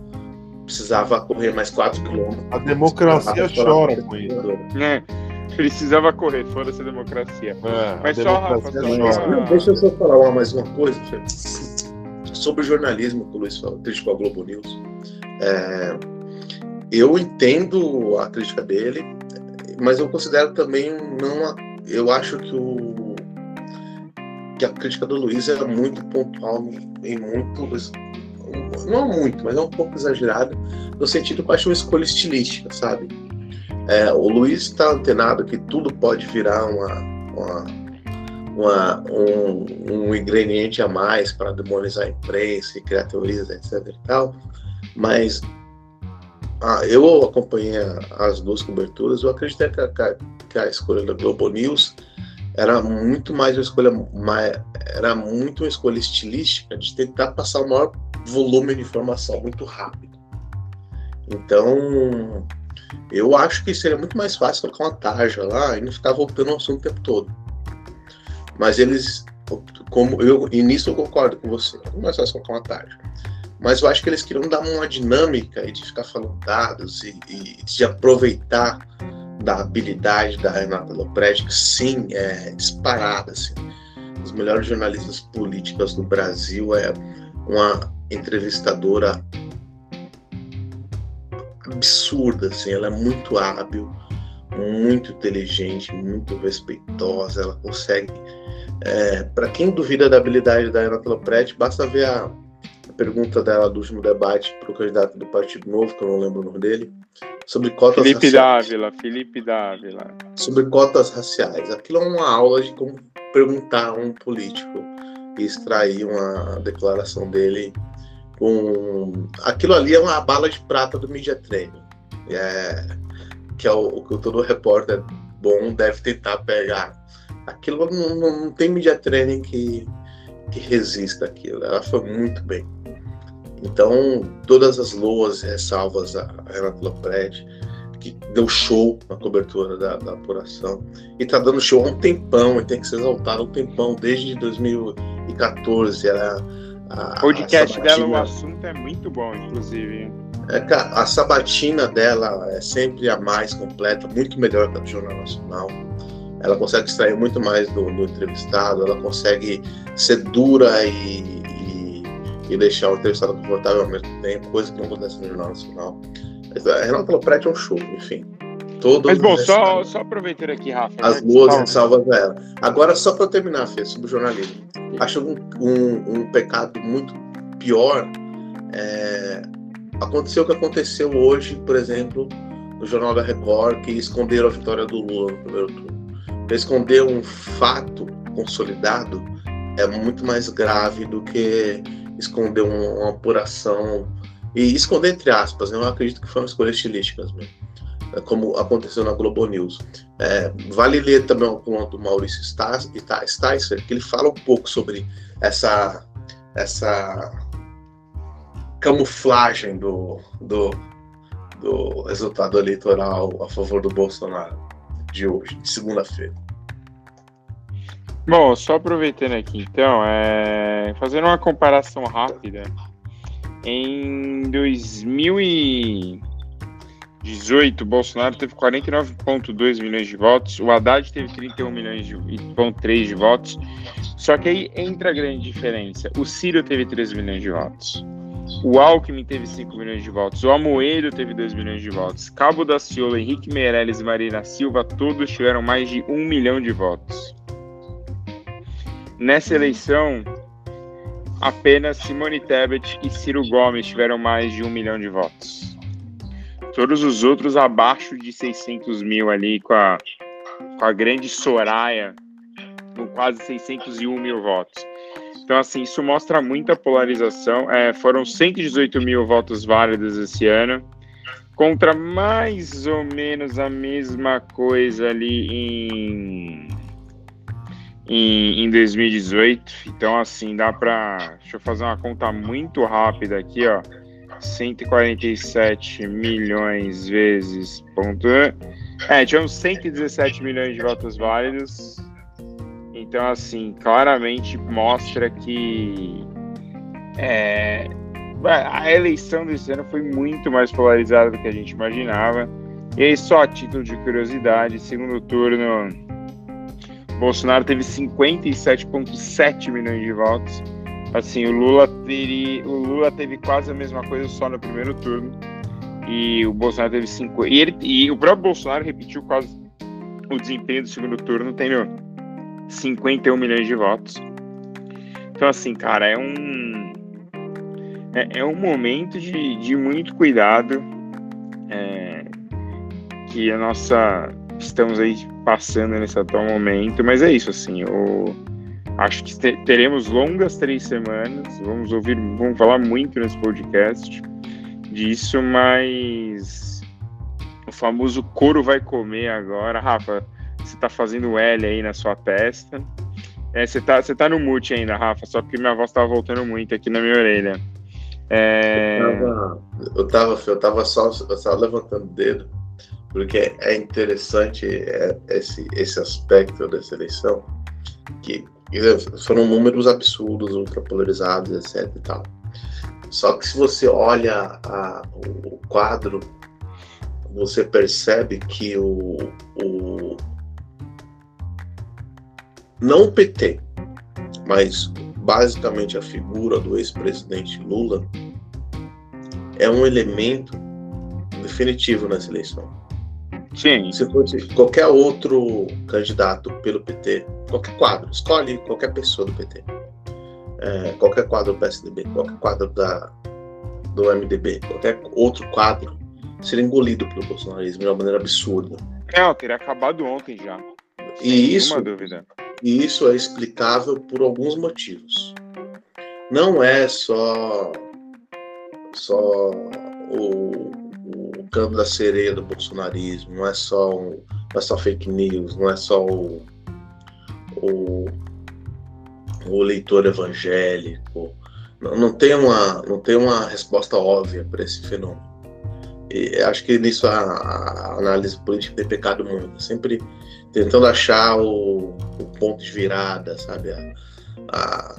precisava correr mais 4 quilômetros. A democracia chora com isso. É, precisava correr, foda-se a democracia. É, Mas só, Rafa, só... Deixa eu só falar uma, mais uma coisa, sobre o jornalismo que o Luiz falou, criticou a Globo News. É, eu entendo a crítica dele, mas eu considero também não. A, eu acho que o que a crítica do Luiz era muito pontual em muitos não muito, mas é um pouco exagerado, no sentido que eu acho uma escolha estilística, sabe? É, o Luiz está antenado que tudo pode virar uma, uma, uma um, um, ingrediente a mais para demonizar a imprensa e criar teorias, etc. e tal, mas ah, eu acompanhei as duas coberturas, eu acreditei que a, que a escolha da Globo News era muito mais uma escolha mais, era muito uma escolha estilística de tentar passar o maior volume de informação muito rápido. Então, eu acho que seria muito mais fácil colocar uma tarja lá e não ficar voltando ao assunto o tempo todo. Mas eles, como eu, e nisso eu concordo com você, é muito mais fácil colocar uma tarja. Mas eu acho que eles queriam dar uma dinâmica e de ficar falando dados e, e de aproveitar da habilidade da Renata Lopretti, que sim, é disparada, assim. As melhores jornalistas políticas do Brasil é uma entrevistadora absurda, assim, ela é muito hábil, muito inteligente, muito respeitosa, ela consegue. É, para quem duvida da habilidade da Ana Lopretti, basta ver a, a, pergunta dela do último debate para o candidato do Partido Novo, que eu não lembro o nome dele, sobre cotas Felipe raciais. Dávila, Felipe Dávila. Sobre cotas raciais. Aquilo é uma aula de como perguntar a um político e extrair uma declaração dele com. Aquilo ali é uma bala de prata do media training. É, que é o, que todo repórter bom deve tentar pegar. Aquilo não, não, tem media training que, que resista aquilo. Ela foi muito bem. Então, todas as loas ressalvas a Renata Lopretti, que deu show na cobertura da, da apuração. E tá dando show há um tempão, e tem que ser exaltado um tempão, desde 2014. Era a, o podcast a dela, o assunto é muito bom, inclusive. É, a sabatina dela é sempre a mais completa, muito melhor que a do Jornal Nacional. Ela consegue extrair muito mais do, do entrevistado, ela consegue ser dura e, e, e deixar o entrevistado confortável ao mesmo tempo, coisa que não acontece no Jornal Nacional. Mas, a Renata Lopretti é um show, enfim. Todos Mas bom, só, só aproveitando aqui, Rafa. As né, boas ressalvas a ela. Agora, só para terminar, Fê, sobre o jornalismo. Acho um, um, um pecado muito pior. É, aconteceu o que aconteceu hoje, por exemplo, no Jornal da Record, que esconderam a vitória do Lula no primeiro turno. Esconder um fato consolidado é muito mais grave do que esconder um- uma apuração. E esconder entre aspas, né? eu acredito que foram escolhas estilísticas mesmo, como aconteceu na Globo News. É, vale ler também o conto do Maurício Sticer, que ele fala um pouco sobre essa, essa camuflagem do, do, do resultado eleitoral a favor do Bolsonaro de hoje, de segunda-feira. Bom, só aproveitando aqui, então, é... fazendo uma comparação rápida, em 2000 e... 18, Bolsonaro teve 49,2 milhões de votos, o Haddad teve 31 milhões de, e 3 de votos. Só que aí entra a grande diferença. O Ciro teve 3 milhões de votos. O Alckmin teve 5 milhões de votos. O Amoedo teve 2 milhões de votos. Cabo da Ciola, Henrique Meirelles e Marina Silva, todos tiveram mais de 1 milhão de votos. Nessa eleição, apenas Simone Tebet e Ciro Gomes tiveram mais de 1 milhão de votos. Todos os outros abaixo de 600 mil ali, com a, com a grande Soraya, com quase 601 mil votos. Então, assim, isso mostra muita polarização. É, foram 118 mil votos válidos esse ano, contra mais ou menos a mesma coisa ali em em, em 2018. Então, assim, dá pra. Deixa eu fazer uma conta muito rápida aqui, ó. 147 milhões vezes ponto. É, tivemos 117 milhões de votos válidos. Então, assim, claramente mostra que é, a eleição desse ano foi muito mais polarizada do que a gente imaginava. E aí, só a título de curiosidade, segundo turno, Bolsonaro teve 57,7 milhões de votos. Assim, o Lula, teria, o Lula teve quase a mesma coisa só no primeiro turno. E o Bolsonaro teve 5. E, ele, e o próprio Bolsonaro repetiu quase o desempenho do segundo turno, tendo 51 milhões de votos. Então, assim, cara, é um. É, é um momento de, de muito cuidado é, que a nossa. Estamos aí passando nesse atual momento, mas é isso, assim, eu acho que te- teremos longas três semanas, vamos ouvir, vamos falar muito nesse podcast disso, mas o famoso couro vai comer agora. Rafa, você tá fazendo L aí na sua testa. É, você, tá, você tá no mute ainda, Rafa, só porque minha voz tava voltando muito aqui na minha orelha. É... Eu tava, eu tava, eu tava só, só levantando o dedo, porque é interessante é, esse, esse aspecto dessa eleição, que foram números absurdos, ultrapolarizados, etc e tal. Só que se você olha a- o, quadro, você percebe que o, o não o PT, mas basicamente a figura do ex-presidente Lula é um elemento definitivo nessa eleição. Sim, Se fosse qualquer outro candidato pelo PT, qualquer quadro, escolhe qualquer pessoa do PT, é, qualquer quadro do PSDB, qualquer quadro da, do MDB, qualquer outro quadro, seria engolido pelo bolsonarismo de uma maneira absurda. não, teria acabado ontem já. E isso, e isso é explicável por alguns motivos. Não é só só o, o canto da sereia do bolsonarismo, não é só não é só fake news, não é só o, o, o leitor evangélico. Não, não tem uma não tem uma resposta óbvia para esse fenômeno. E acho que nisso a, a análise política tem pecado muito, sempre tentando achar o, o ponto de virada, sabe? A, a,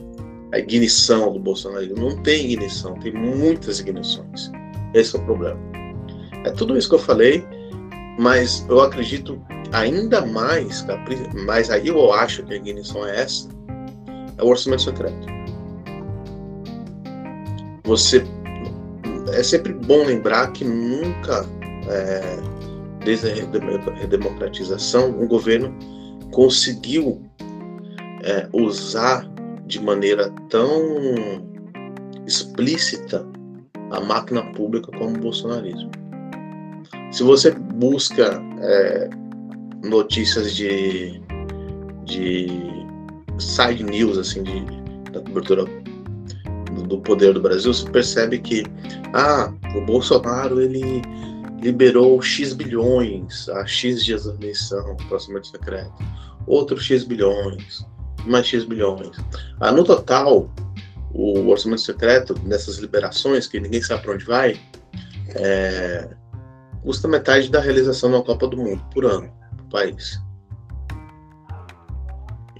a ignição do bolsonarismo. Não tem ignição, tem muitas ignições. Esse é o problema. É tudo isso que eu falei, mas eu acredito ainda mais, mas aí eu acho que a ignição é essa, é o orçamento secreto. você é sempre bom lembrar que nunca, é, desde a redemocratização, um governo conseguiu é, usar de maneira tão explícita a máquina pública como o bolsonarismo. Se você busca é, notícias de, de side news, assim, de, da cobertura do, poder do Brasil, você percebe que ah, o Bolsonaro ele liberou X bilhões a X dias da eleição, próximo secreto, outro X bilhões, mais X bilhões. Ah, no total, o orçamento secreto, nessas liberações, que ninguém sabe para onde vai, é, custa metade da realização da Copa do Mundo por ano para o país.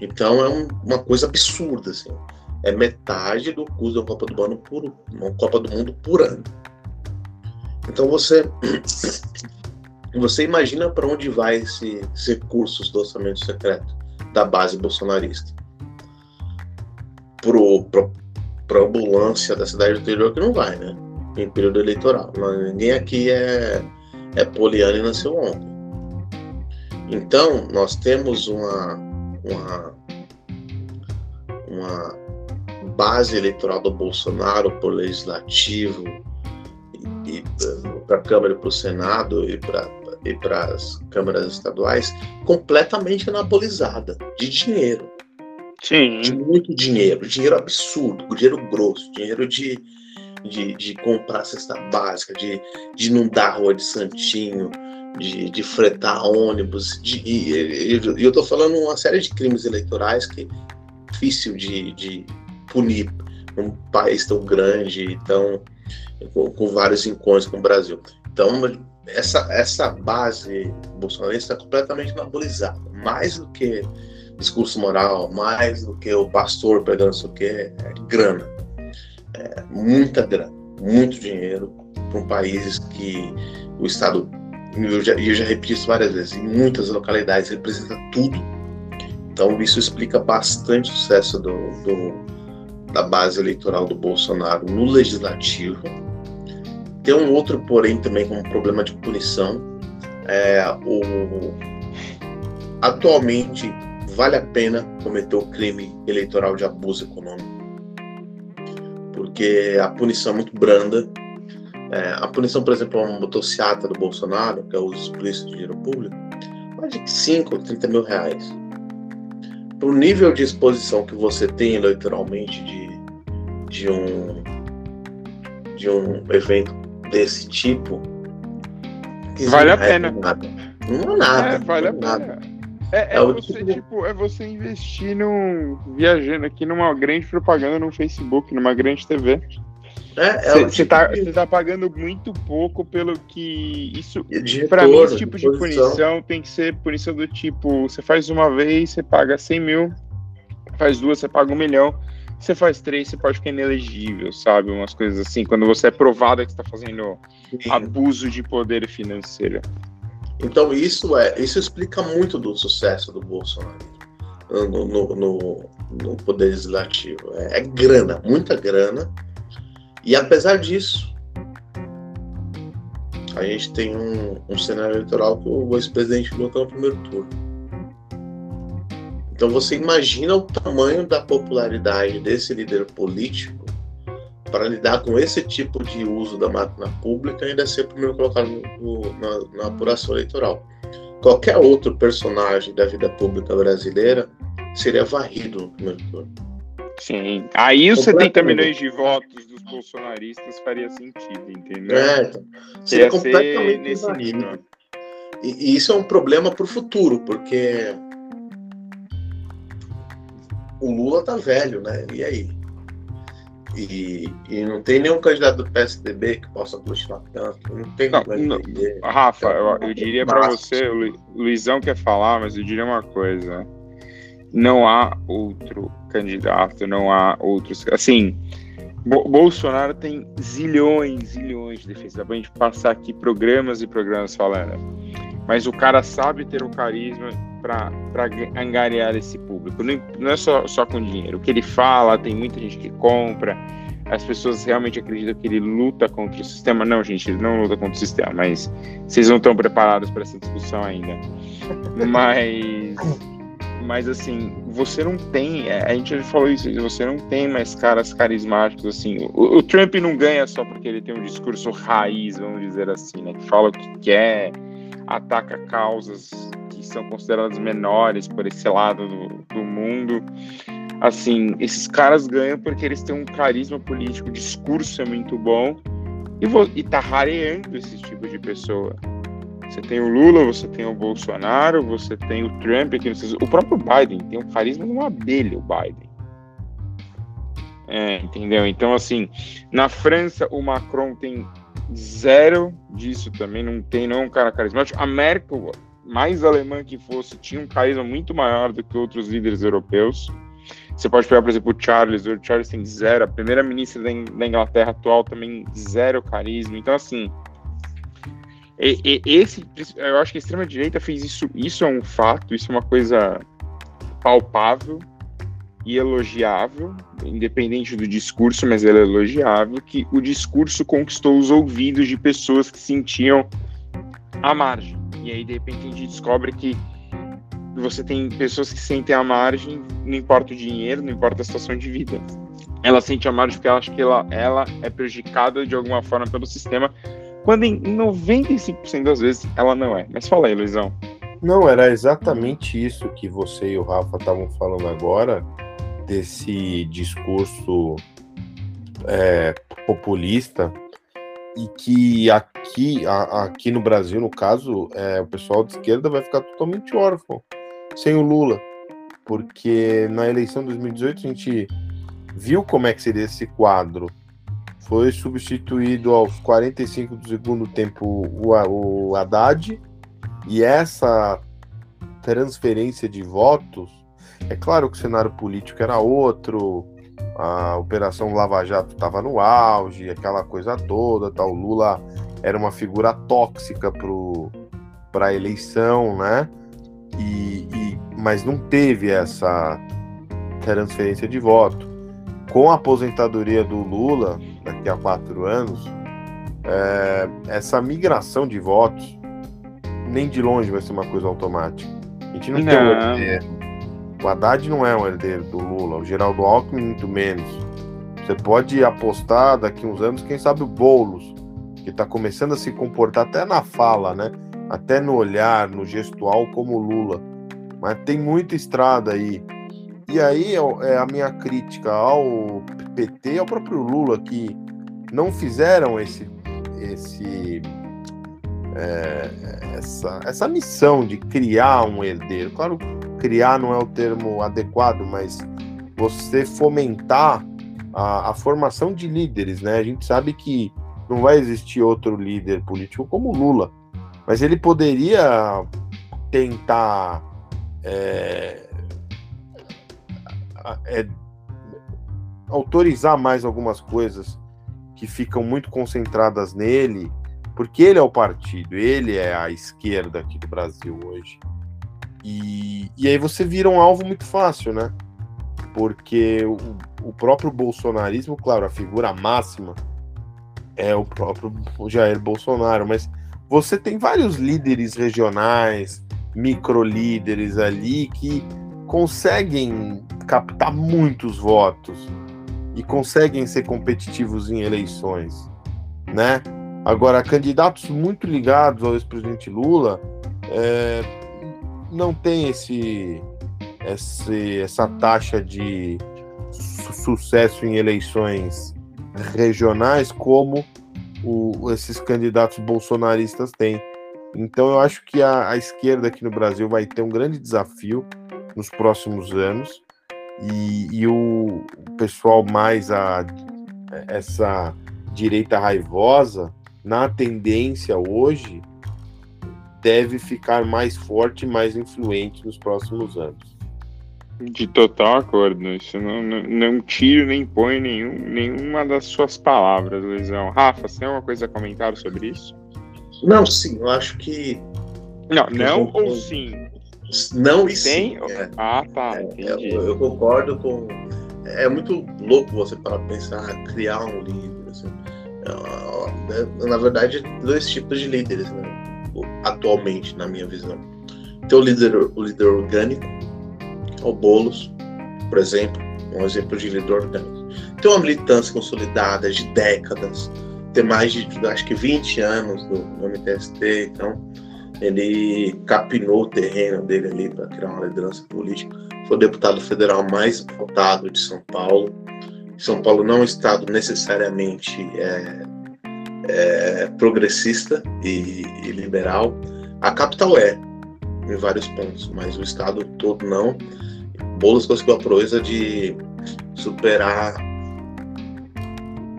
Então é um, uma coisa absurda, assim. É metade do custo da Copa do Mundo por uma Copa do Mundo por ano. Então você [clears throat] você imagina para onde vai esse, esses recursos do orçamento secreto da base bolsonarista? Pro, pro, ambulância da cidade do interior que não vai, né? Em período eleitoral. Ninguém aqui é, é poliana e nasceu ontem. Então, nós temos uma, uma, uma base eleitoral do Bolsonaro por legislativo e, e para a Câmara e para o Senado e para e para as câmaras estaduais completamente anabolizada de dinheiro. Sim. De muito dinheiro, dinheiro absurdo, dinheiro grosso, dinheiro de, de, de comprar cesta básica, de, de inundar a rua de Santinho, de, de fretar ônibus. De, e, eu estou falando uma série de crimes eleitorais que é difícil de, de punir num país tão grande, tão, com, com vários encontros com o Brasil. Então, essa, essa base bolsonarista está completamente anabolizada. Mais do que discurso moral, mais do que o pastor perdendo não sei o que, é grana. É, muita grana, muito dinheiro para um país que o Estado, eu já, eu já repeti isso várias vezes, em muitas localidades representa tudo. Então isso explica bastante o sucesso do, do, da base eleitoral do Bolsonaro no legislativo tem um outro, porém, também como problema de punição. É, o, atualmente, vale a pena cometer o crime eleitoral de abuso econômico. Porque a punição é muito branda. É, a punição, por exemplo, a uma motocicleta do Bolsonaro, que é o uso explícito de dinheiro público, mais de 5 ou 30 mil reais. Para o nível de exposição que você tem eleitoralmente de, de, um, de um evento desse tipo. Vale a pena. Nada. Não é nada. É, vale a pena. É, é, é você, tipo... tipo, é você investir num. viajando aqui numa grande propaganda no Facebook, numa grande TV. É, você tipo tá, de... tá pagando muito pouco pelo que. Isso. Para mim, esse tipo de, de punição tem que ser punição do tipo: você faz uma vez, você paga 100 mil, faz duas, você paga um milhão você faz três, você pode ficar inelegível, sabe? Umas coisas assim, quando você é provado que está fazendo Sim. abuso de poder financeiro. Então isso é, isso explica muito do sucesso do Bolsonaro no, no, no, no poder legislativo. É, é, grana, muita grana. E apesar disso, a gente tem um, um cenário eleitoral que o ex-presidente lutou no primeiro turno. Então você imagina o tamanho da popularidade desse líder político para lidar com esse tipo de uso da máquina pública ainda ser primeiro colocado no, na, na apuração eleitoral. Qualquer outro personagem da vida pública brasileira seria varrido no primeiro turno. Sim. Aí os 70 milhões de votos dos bolsonaristas faria sentido, entendeu? É, então, seria completamente nesse nível. E, e, isso é um problema para o futuro, porque o Lula tá velho, né? E aí? E, e não tem nenhum candidato do PSDB que possa continuar tanto. Não tem não, não. Rafa, eu, eu diria para você, o Luizão quer falar, mas eu diria uma coisa. Não há outro candidato, não há outros. Assim, Bo Bolsonaro tem zilhões, zilhões de defesas. Dá pra gente passar aqui programas e programas falando. Mas o cara sabe ter o carisma para angariar esse público. Não, é só, só com dinheiro. O que ele fala, tem muita gente que compra. as pessoas realmente acreditam que ele luta contra o sistema. Não, gente, ele não luta contra o sistema, mas vocês não estão preparados para essa discussão ainda. Mas, mas assim, você não tem, é, a gente já falou isso, você não tem mais caras carismáticos assim. O, o Trump não ganha só porque ele tem um discurso raiz, vamos dizer assim, né? Que fala o que quer, ataca causas que são consideradas menores por esse lado do, do mundo assim, esses caras ganham porque eles têm um carisma político, o discurso é muito bom e, e tá rareando esse tipo de pessoa. Você tem o Lula, você tem o Bolsonaro, você tem o Trump, aqui, o próprio Biden tem um carisma de uma abelha, o Biden. É, entendeu? Então, assim, na França, o Macron tem zero disso também, não tem, não é um cara carismático. A Merkel, mais alemã que fosse, tinha um carisma muito maior do que outros líderes europeus. Você pode pegar, por exemplo, o Charles, o Charles tem zero, a primeira-ministra da Inglaterra atual também zero carisma. Então, assim, esse, eu acho que a extrema-direita fez isso, isso é um fato, isso é uma coisa palpável e elogiável, independente do discurso, mas ela é elogiável, que o discurso conquistou os ouvidos de pessoas que sentiam a margem. E aí, de repente, a gente descobre que você tem pessoas que sentem a margem, não importa o dinheiro, não importa a situação de vida. Ela sente a margem porque ela acha que ela, ela é prejudicada de alguma forma pelo sistema, quando em 95% das vezes ela não é. Mas fala aí, Luizão. Não, era exatamente isso que você e o Rafa estavam falando agora, desse discurso é, populista, e que aqui, a, aqui no Brasil, no caso, é, o pessoal de esquerda vai ficar totalmente órfão sem o Lula, porque na eleição de 2018 a gente viu como é que seria esse quadro. Foi substituído aos 45 do segundo tempo o, o Haddad, e essa transferência de votos, é claro que o cenário político era outro, a Operação Lava Jato estava no auge, aquela coisa toda, tal. O Lula era uma figura tóxica para a eleição, né? e, e, mas não teve essa transferência de voto. Com a aposentadoria do Lula, daqui a quatro anos, é, essa migração de votos nem de longe vai ser uma coisa automática. A gente não, não. tem. O Haddad não é um herdeiro do Lula, o Geraldo Alckmin muito menos. Você pode apostar daqui uns anos, quem sabe o Boulos, que está começando a se comportar até na fala, né? até no olhar, no gestual, como Lula. Mas tem muita estrada aí. E aí é a minha crítica ao PT, ao próprio Lula, que não fizeram esse, esse é, essa, essa missão de criar um herdeiro. Claro, criar não é o termo adequado, mas você fomentar a, a formação de líderes, né? A gente sabe que não vai existir outro líder político como Lula mas ele poderia tentar é, é, autorizar mais algumas coisas que ficam muito concentradas nele, porque ele é o partido, ele é a esquerda aqui do Brasil hoje. E, e aí você vira um alvo muito fácil, né? Porque o, o próprio bolsonarismo, claro, a figura máxima é o próprio Jair Bolsonaro, mas você tem vários líderes regionais, microlíderes ali que conseguem captar muitos votos e conseguem ser competitivos em eleições, né? Agora, candidatos muito ligados ao ex-presidente Lula é, não tem esse, esse, essa taxa de su sucesso em eleições regionais como o, esses candidatos bolsonaristas têm. Então eu acho que a, a, esquerda aqui no Brasil vai ter um grande desafio nos próximos anos e, e o, pessoal mais a essa direita raivosa na tendência hoje deve ficar mais forte e mais influente nos próximos anos. De total acordo. Isso não, não, não tiro nem põe nenhum, nenhuma das suas palavras, Luizão. Rafa, você tem alguma coisa a comentar sobre isso? Não, sim, eu acho que. Não, não ou sim? Não e sim. É. Ah, tá. É, eu, eu, concordo com, é muito louco você para pensar, criar um líder. Assim. É, na verdade, dois tipos de líderes, né? Atualmente, na minha visão. Tem o líder, o líder orgânico, o Boulos, por exemplo, um exemplo de líder orgânico. Tem uma militância consolidada de décadas, tem mais de, acho que 20 anos do, do MTST, então ele capinou o terreno dele ali para criar uma liderança política. Foi o deputado federal mais votado de São Paulo. São Paulo não é um estado necessariamente é, é, progressista e, e, liberal. A capital é, em vários pontos, mas o estado todo não. Boulos conseguiu a proeza de superar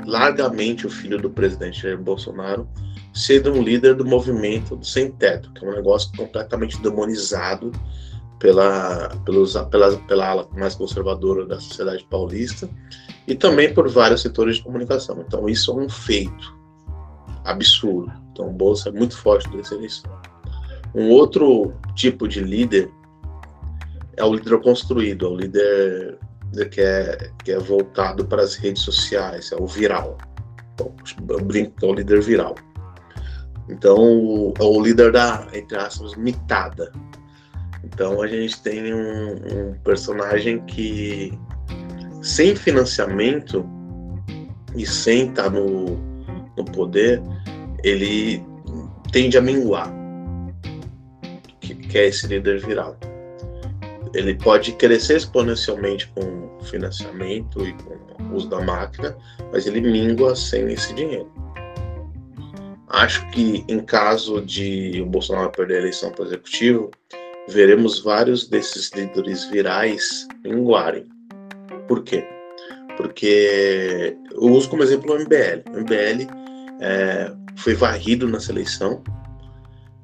largamente o filho do presidente Jair Bolsonaro, sendo um líder do movimento do sem teto, que é um negócio completamente demonizado pela, pelos, pela, pela ala mais conservadora da sociedade paulista e também por vários setores de comunicação. Então, isso é um feito absurdo. Então, o Bolsa é muito forte nessa eleição. Um outro tipo de líder é o líder construído, é o líder que é, que é voltado para as redes sociais, é o viral. Então, eu brinco é o líder viral. Então, é o líder da, entre aspas, mitada. Então, a gente tem um, um personagem que, sem financiamento e sem estar no, no poder, ele tende a minguar, que, que é esse líder viral. Ele pode crescer exponencialmente com financiamento e com o uso da máquina, mas ele mingua sem esse dinheiro. Acho que em caso de o Bolsonaro perder a eleição para o executivo, veremos vários desses líderes virais minguarem. Por quê? Porque eu uso como exemplo o MBL. O MBL é, foi varrido na seleção.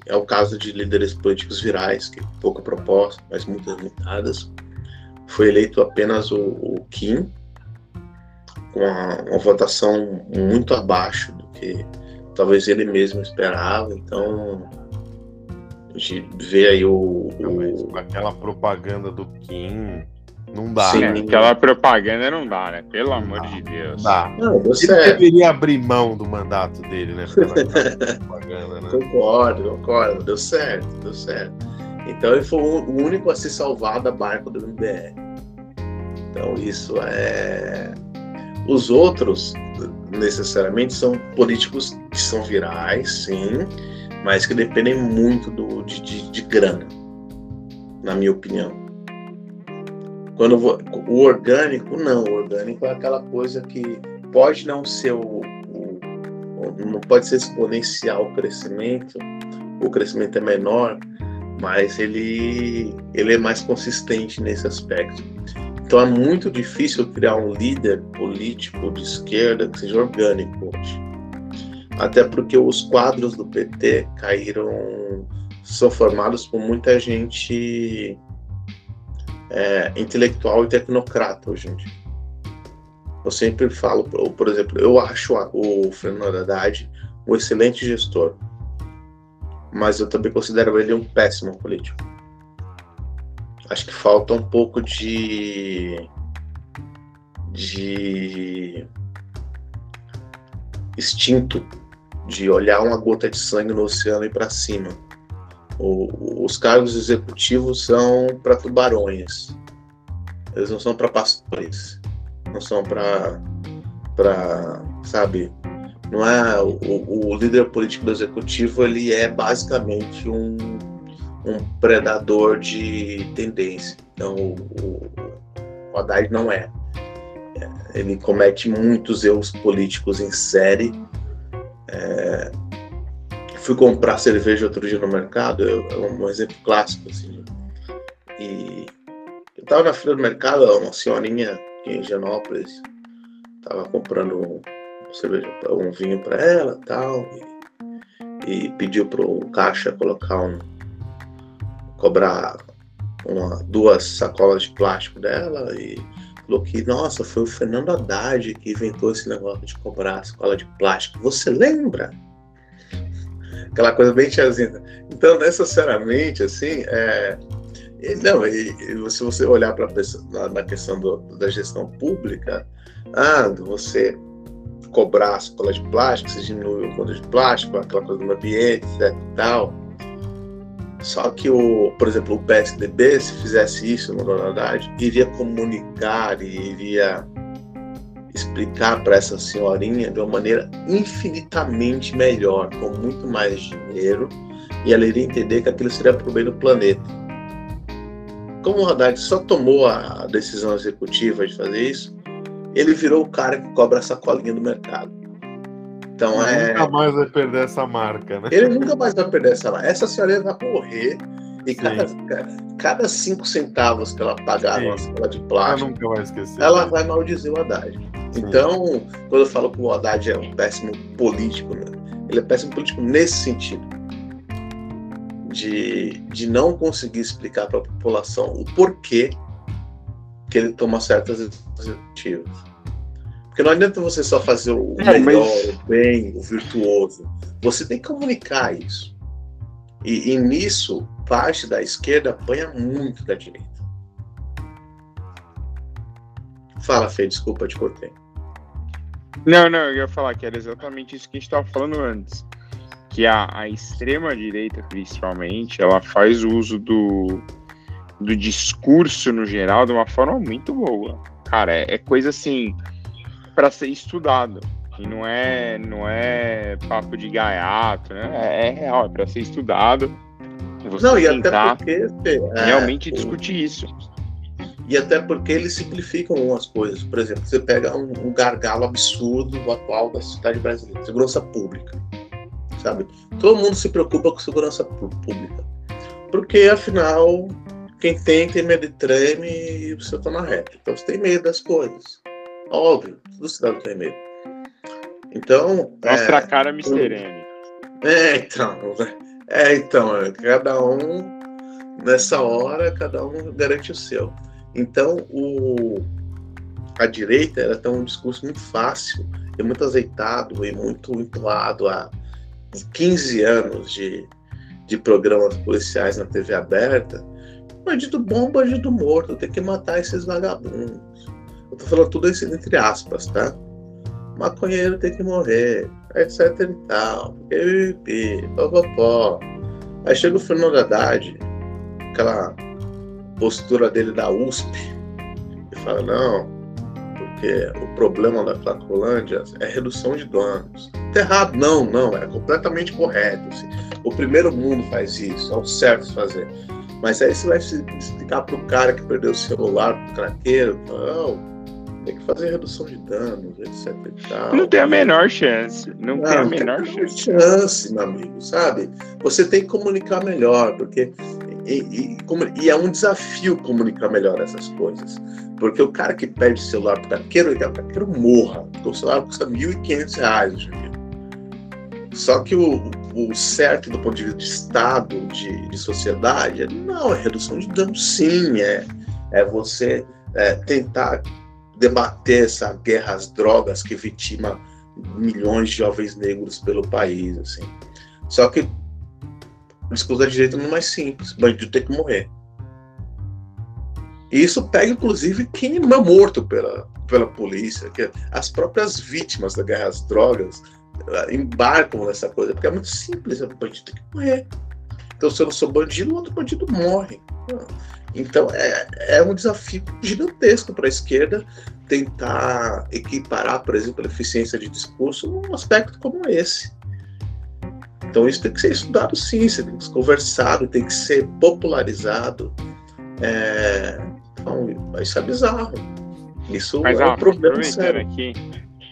É o caso de líderes políticos virais, que pouca proposta, mas muitas limitadas. Foi eleito apenas o, o Kim, com uma, uma votação muito abaixo do que talvez ele mesmo esperava. Então, a gente vê aí o. o... Aquela propaganda do Kim não dá, Sim, né? Aquela propaganda não dá, né? Pelo amor de Deus. Dá. Não, ele deveria abrir mão do mandato dele, né? [laughs] propaganda, né? Concordo, concordo. Deu certo, deu certo. Então ele foi o único a se salvar da barca do MBR. Então isso é. Os outros, necessariamente, são políticos que são virais, sim, mas que dependem muito do, de, de, de grana, na minha opinião. Quando o orgânico, não. O orgânico é aquela coisa que pode não ser o, o, não pode ser exponencial o crescimento, o crescimento é menor, mas ele, ele é mais consistente nesse aspecto. Então é muito difícil criar um líder político de esquerda que seja orgânico hoje. Até porque os quadros do PT caíram, são formados por muita gente é, intelectual e tecnocrata hoje em dia. Eu sempre falo, por exemplo, eu acho o Fernando Haddad um excelente gestor, mas eu também considero ele um péssimo político. Acho que falta um pouco de de instinto de olhar uma gota de sangue no oceano e para cima o, os cargos executivos são para tubarões. Eles não são para pastores. Não são para para sabe, não é o, o, líder político do executivo, ele é basicamente um, um predador de tendência. Então, o, o Haddad não é. Ele comete muitos erros políticos em série. É, fui comprar cerveja outro dia no mercado, é um exemplo clássico, assim. E eu tava na fila do mercado, uma senhorinha em Genópolis, tava comprando um, cerveja, um vinho para ela tal, e, e pediu pro caixa colocar um. cobrar uma, duas sacolas de plástico dela e falou que, nossa, foi o Fernando Haddad que inventou esse negócio de cobrar sacola de plástico. Você lembra? Aquela coisa bem tiazinha. Então, necessariamente, assim, é, Não, e, se você olhar para na, na questão do, da gestão pública, ah, você cobrar a sacola de plástico, você diminui o conta de plástico, aquela coisa do ambiente, etc e tal. Só que, o, por exemplo, o PSDB, se fizesse isso na verdade, iria comunicar e iria explicar para essa senhorinha de uma maneira infinitamente melhor, com muito mais dinheiro, e ela iria entender que aquilo seria para o bem do planeta. Como o Haddad só tomou a decisão executiva de fazer isso, ele virou o cara que cobra a sacolinha do mercado. Então ele é. Nunca mais vai perder essa marca, né? Ele nunca mais vai perder essa marca. Essa senhora vai morrer e cada, cada cinco centavos que ela pagar na sacola de plástico, ela vai esquecer. Ela vai maldizer o Haddad. Sim. Então, quando eu falo que o Haddad é um péssimo político, né? ele é péssimo político nesse sentido. De, de não conseguir explicar para a população o porquê que ele toma certas executivas. Porque não adianta você só fazer o é, melhor, mas... o bem, o virtuoso. Você tem que comunicar isso. E, e nisso, parte da esquerda apanha muito da direita. Fala, Fê, desculpa, te cortei. Não, não, eu ia falar que era exatamente isso que a gente estava falando antes. Que a, a extrema-direita, principalmente, ela faz uso do, do discurso no geral de uma forma muito boa. Cara, é, é coisa assim para ser estudado. E não é, não é papo de gaiato, né? É, é real, é para ser estudado. Você não, e até porque é, realmente é, discutir isso. E até porque eles simplificam algumas coisas. Por exemplo, você pega um, um gargalo absurdo do atual da cidade brasileira, segurança pública. Sabe? Todo mundo se preocupa com segurança pública. Porque, afinal, quem tem, tem medo de treme e você tá na reta. Então você tem medo das coisas. Óbvio, todo cidadão tem medo. Então. Mostra é, a cara, Mr. M. É, então. É, então, é, cada um, nessa hora, cada um garante o seu. Então, o, a direita ela tem um discurso muito fácil e muito azeitado e muito entoado há 15 anos de, de programas policiais na TV aberta Bandido bom, bandido morto, tem que matar esses vagabundos. Eu tô falando tudo isso entre aspas, tá? Maconheiro tem que morrer, etc e tal. Pipi, popopó. Aí chega o Fernando Haddad, aquela postura dele da USP, e fala, não, porque o problema da Cracolândia é redução de danos. Tá errado, não, não, é completamente correto. Assim. O primeiro mundo faz isso, é o certo fazer. Mas aí você vai explicar para o cara que perdeu o celular, para o craqueiro, não, tem que fazer redução de danos, etc e tal. Não tem a menor chance. Não, não tem a menor tem chance. chance, meu amigo, sabe? Você tem que comunicar melhor, porque. E, é um desafio comunicar melhor essas coisas. Porque o cara que perde o celular para o que o craqueiro morra. Porque o celular custa R$ 1.500 hoje. Só que o, o certo do ponto de vista de Estado, de, de sociedade, não, é redução de dano, sim, é, é você é, tentar debater essa guerra às drogas que vitima milhões de jovens negros pelo país, assim. Só que o discurso da direita não é mais simples, bandido tem que morrer. E isso pega, inclusive, quem é morto pela, pela polícia, que as próprias vítimas da guerra às drogas embarcam nessa coisa, porque é muito simples, o bandido tem que morrer. Então, se eu não sou bandido, o outro bandido morre. Então, é, é um desafio gigantesco para a esquerda tentar equiparar, por exemplo, a eficiência de discurso num aspecto como esse. Então, isso tem que ser estudado sim, isso tem que ser conversado, tem que ser popularizado. É... Então, isso é bizarro. Isso Mas, é um problema sério. Aqui,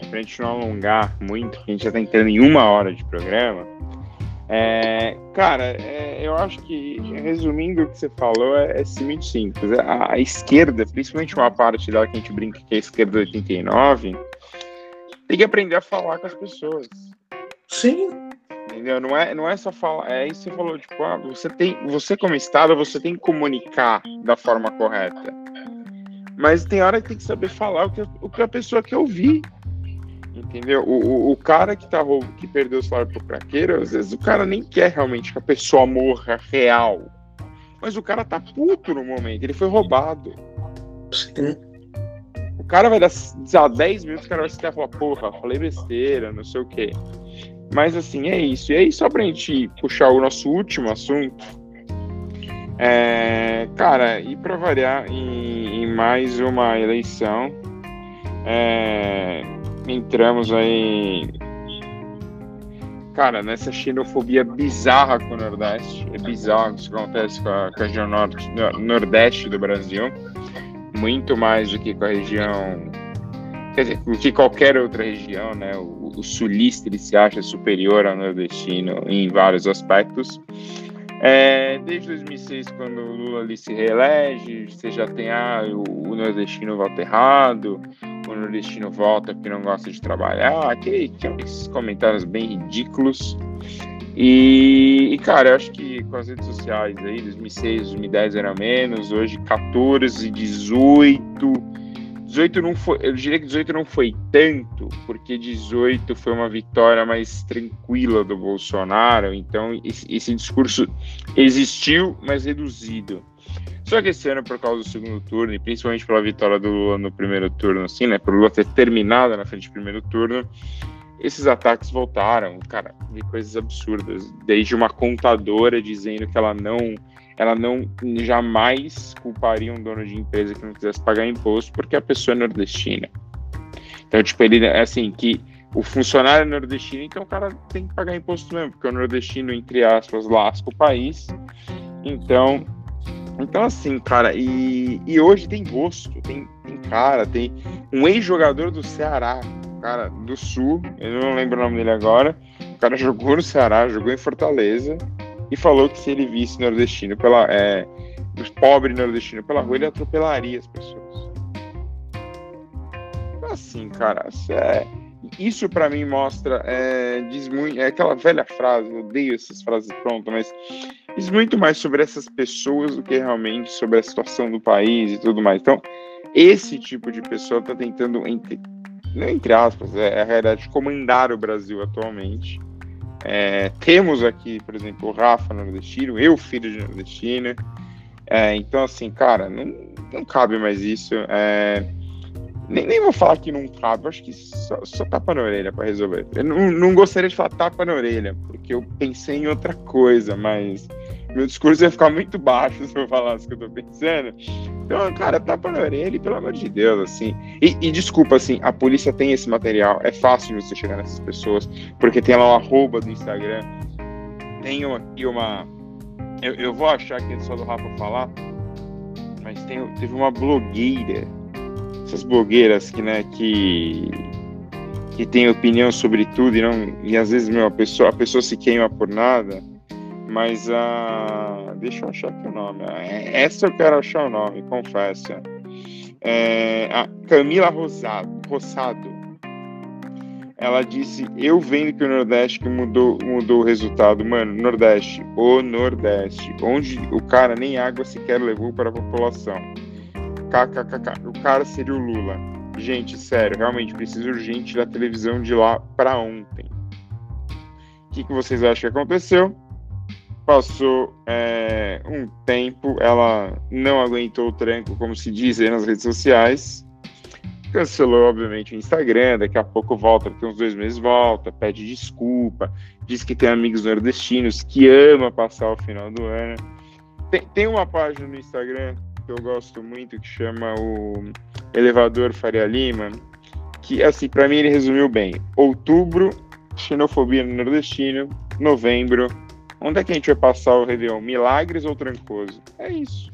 pra gente não alongar muito, que a gente já tá entrando em uma hora de programa. É, cara, é, eu acho que, resumindo o que você falou, é, é muito simples. A, a, esquerda, principalmente uma parte dela que a gente brinca que é a esquerda 89, tem que aprender a falar com as pessoas. Sim. Entendeu? Não é, não é só falar. É isso que você falou, tipo, ah, você tem. Você, como Estado, você tem que comunicar da forma correta. Mas tem hora que tem que saber falar o que, o que a pessoa quer ouvir. Entendeu? O, o, o, cara que, tá, que perdeu o salário pro craqueiro, às vezes o cara nem quer realmente que a pessoa morra real. Mas o cara tá puto no momento, ele foi roubado. Sim. O cara vai dar, dar 10 minutos, o cara vai se e falar, porra, falei besteira, não sei o quê. Mas assim, é isso. E aí, só pra gente puxar o nosso último assunto, é, cara, e para variar em, em, mais uma eleição, é, entramos aí, cara, nessa xenofobia bizarra com o Nordeste. É bizarro isso que acontece com a, com a região norte, Nordeste do Brasil, muito mais do que com a região quer dizer, que qualquer outra região, né? O, o, sulista ele se acha superior ao nordestino em vários aspectos. É, desde 2006, quando o Lula ali se reelege, você já tem ah, o, o nordestino volta errado, o nordestino volta porque não gosta de trabalhar, aqueles comentários bem ridículos. E, e, cara, eu acho que com as redes sociais aí, 2006, 2010 era menos, hoje 14, 18 18 não foi, eu diria que 18 não foi tanto, porque 18 foi uma vitória mais tranquila do Bolsonaro, então esse, esse discurso existiu, mas reduzido. Só que esse ano, por causa do segundo turno, e principalmente pela vitória do Lula no primeiro turno, assim, né, por Lula ter terminado na frente do primeiro turno, esses ataques voltaram, cara, de coisas absurdas, desde uma contadora dizendo que ela não ela não jamais culparia um dono de empresa que não quisesse pagar imposto porque a pessoa é nordestina. Então, tipo, ele assim, que o funcionário é nordestino, então o cara tem que pagar imposto mesmo, porque o nordestino, entre aspas, lasca o país. Então, então assim, cara, e, e hoje tem gosto, tem, tem cara, tem um ex-jogador do Ceará, cara, do Sul, eu não lembro o nome dele agora, o cara [laughs] jogou no Ceará, jogou em Fortaleza, e falou que se ele visse nordestino pela é, pobre nordestino pela rua, ele atropelaria as pessoas. Assim, cara, é, isso para mim mostra, é, diz muito, é aquela velha frase, eu odeio essas frases prontas, mas diz muito mais sobre essas pessoas do que realmente sobre a situação do país e tudo mais. Então, esse tipo de pessoa está tentando, entre, não entre aspas, é, é a realidade, comandar o Brasil atualmente. É, temos aqui, por exemplo, o Rafa nordestino, eu, filho de nordestino. É, então, assim, cara, não, não cabe mais isso. É, nem, nem vou falar que não cabe, acho que só, só tapa na orelha para resolver. Eu não, não gostaria de falar tapa na orelha, porque eu pensei em outra coisa, mas meu discurso ia ficar muito baixo [laughs] se eu falasse o que eu tô pensando. Então, cara, tapa na orelha, pelo amor de Deus, assim. E, e, desculpa, assim, a polícia tem esse material, é fácil você chegar nessas pessoas, porque tem lá o arroba do Instagram. Tem aqui uma. Eu, eu vou achar aqui só do Rafa falar, mas tem, teve uma blogueira, essas blogueiras que, né, que que tem opinião sobre tudo e não e às vezes meu, a pessoa a pessoa se queima por nada mas a. Deixa eu achar aqui o nome. Essa eu quero achar o nome, confesso. É, a Camila Rosado, Rossado. Ela disse: Eu vendo que o Nordeste que mudou, mudou o resultado. Mano, Nordeste, o Nordeste, onde o cara nem água sequer levou para a população. KKKK. O cara seria o Lula. Gente, sério, realmente preciso urgente da televisão de lá para ontem. O que, que vocês acham que aconteceu? Passou é, um tempo, ela não aguentou o tranco, como se diz nas redes sociais. Cancelou, obviamente, o Instagram. Daqui a pouco volta, daqui uns dois meses volta, pede desculpa, diz que tem amigos nordestinos que ama passar o final do ano. Tem, tem uma página no Instagram que eu gosto muito que chama o Elevador Faria Lima, que, assim, para mim ele resumiu bem. Outubro, xenofobia no nordestino. Novembro, Onde é que a gente vai passar o Réveillon? Milagres ou Trancoso? É isso.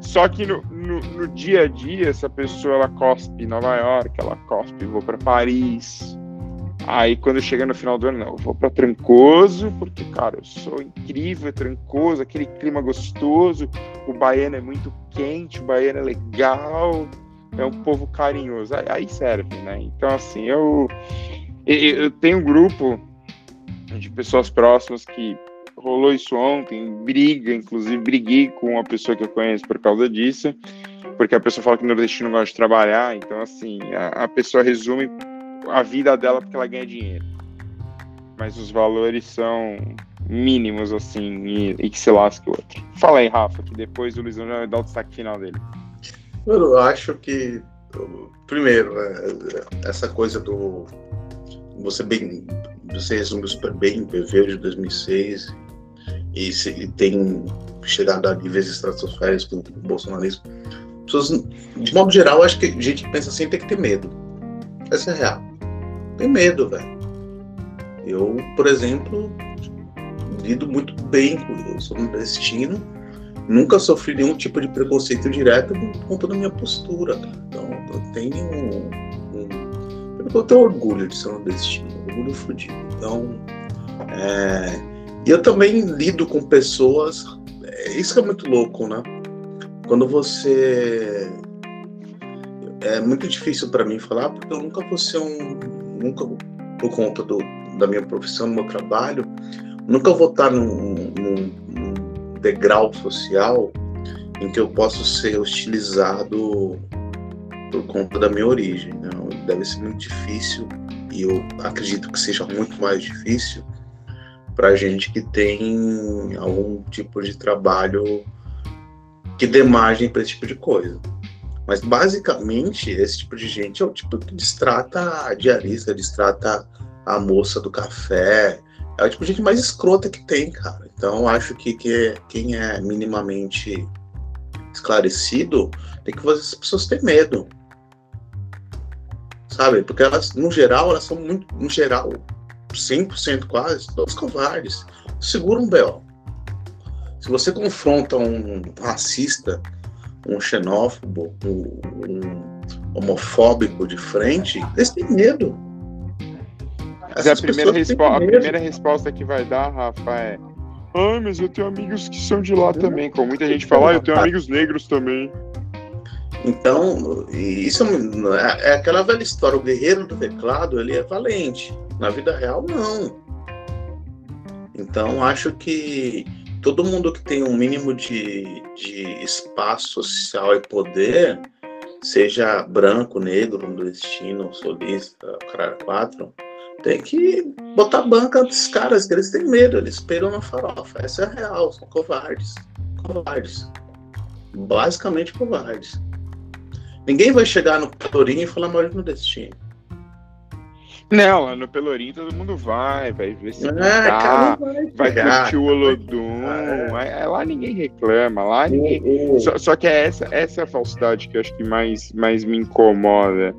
Só que no, no, no, dia a dia, essa pessoa ela cospe Nova York, ela cospe, vou para Paris. Aí quando chega no final do ano, não, eu vou para Trancoso, porque, cara, eu sou incrível, Trancoso, aquele clima gostoso, o baiano é muito quente, o baiano é legal, é um povo carinhoso. Aí, aí serve, né? Então, assim, eu, eu, eu tenho um grupo de pessoas próximas que rolou isso ontem, briga, inclusive briguei com uma pessoa que eu conheço por causa disso, porque a pessoa fala que o nordestino gosta de trabalhar, então assim, a, a pessoa resume a vida dela porque ela ganha dinheiro. Mas os valores são mínimos, assim, e, e, que se lasque o outro. Fala aí, Rafa, que depois o Luizão já vai dar o destaque final dele. Eu acho que, primeiro, né, essa coisa do. Você bem. Você resumiu super bem o PV de 2006 e, e tem chegado a níveis estratosféricos com o bolsonarismo. Pessoas, de modo geral, acho que a gente que pensa assim tem que ter medo. Essa é real. Tem medo, velho. Eu, por exemplo, lido muito bem com. Eu sou nordestino, nunca sofri nenhum tipo de preconceito direto por conta da minha postura. Então, eu tenho um, um, eu tenho orgulho de ser nordestino, orgulho fudido. Então, é, e eu também lido com pessoas. É, isso que é muito louco, né? Quando você é muito difícil para mim falar porque eu nunca vou ser um nunca por conta do, da minha profissão, do meu trabalho, nunca vou estar num, num, num degrau social em que eu possa ser hostilizado por conta da minha origem. Né? Deve ser muito difícil e eu acredito que seja muito mais difícil para gente que tem algum tipo de trabalho que dê margem para esse tipo de coisa. Mas basicamente esse tipo de gente é o tipo que distrata a diarista, distrata a moça do café, é o tipo de gente mais escrota que tem, cara. Então acho que, que quem é minimamente esclarecido tem que fazer as pessoas ter medo. Sabe? Porque elas, no geral, elas são muito, no geral, 100% quase, todos covardes. Segura um B.O. Se você confronta um racista, um xenófobo, um, um homofóbico de frente, eles têm medo. Mas a primeira, a primeira resposta que vai dar, Rafa, é. Ai, mas eu tenho amigos que são de lá também. Como muita gente fala, ah, eu tenho amigos negros também. Então, isso é, é aquela velha história, o guerreiro do teclado, ele é valente. Na vida real, não. Então, acho que todo mundo que tem um mínimo de, de espaço social e poder, seja branco, negro, nordestino, solista, cara quatro, tem que botar banca desses caras, que eles têm medo, eles esperam na farofa. Essa é a real, são covardes. Covardes. Basicamente covardes. Ninguém vai chegar no Torinho e falar mal no destino. Não, lá no Pelourinho todo mundo vai, vai ver se é, tá, vai, vai curtir o Olodum. É. Lá ninguém reclama, lá ninguém. Só, só, que é essa, essa é a falsidade que eu acho que mais, mais me incomoda.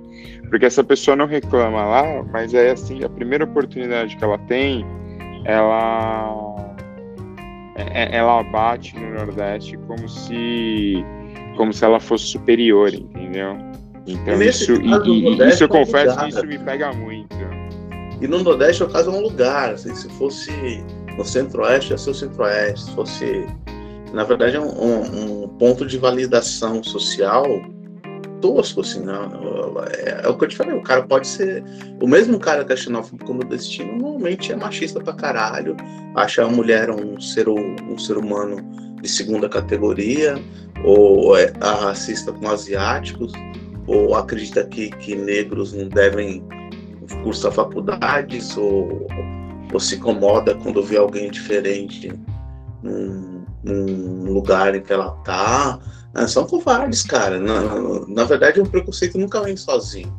Porque essa pessoa não reclama lá, mas é assim, a primeira oportunidade que ela tem, ela. É, é, ela bate no Nordeste como se. Como se ela fosse superior, entendeu? Então, isso, e, e, isso eu confesso que isso me pega muito. E no Nordeste, o caso é um lugar. Assim, se fosse no Centro-Oeste, ia ser o Centro-Oeste. Se fosse. Na verdade, é um, um, ponto de validação social tosco, assim, não, é, é, o que eu te falei, o cara pode ser, o mesmo cara que é xenófobo no destino, normalmente é machista pra caralho, acha a mulher um ser, um ser humano de segunda categoria, ou é racista com asiáticos, ou acredita que, que negros não devem cursar faculdades, ou, ou se incomoda quando vê alguém diferente num, num lugar em que ela tá. Ah, são covardes, cara. Na, na verdade, um preconceito nunca vem sozinho.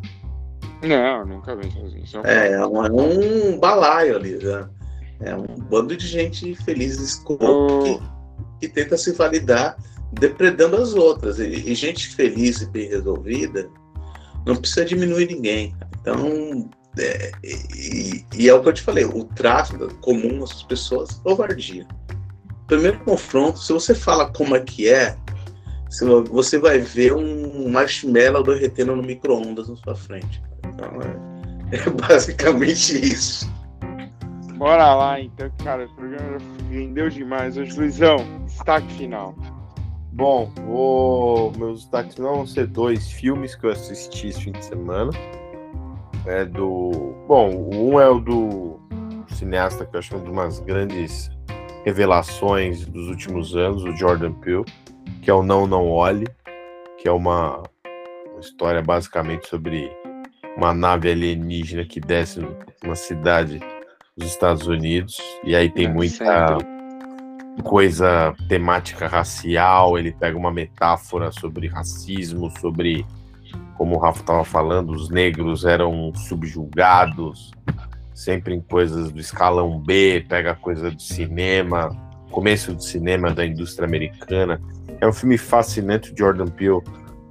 Não, nunca vem sozinho. É, é um, é um balaio ali, né? É um bando de gente feliz escroto oh. que, que tenta se validar depredando as outras. E, gente feliz e bem resolvida não precisa diminuir ninguém. Então, é, e, e, é o que eu te falei, o traço comum das pessoas é covardia. Primeiro confronto, se você fala como é que é, você vai ver um marshmallow derretendo no micro-ondas na sua frente. Então, é, [laughs] é basicamente isso. Bora lá, então, cara. O programa rendeu demais. Hoje, Luizão, destaque final. Bom, vou... meus destaques não vão ser dois filmes que eu assisti esse fim de semana. É do. Bom, um é o do cineasta que eu acho uma das grandes revelações dos últimos anos, o Jordan Peele, que é o Não Não Olhe, que é uma, uma história basicamente sobre uma nave alienígena que desce numa cidade dos Estados Unidos. E aí tem É, muita sempre. coisa temática racial. Ele pega uma metáfora sobre racismo, sobre como o Rafa estava falando, os negros eram subjugados, sempre em coisas do escalão B, pega coisa do cinema, começo do cinema da indústria americana. É um filme fascinante. Jordan Peele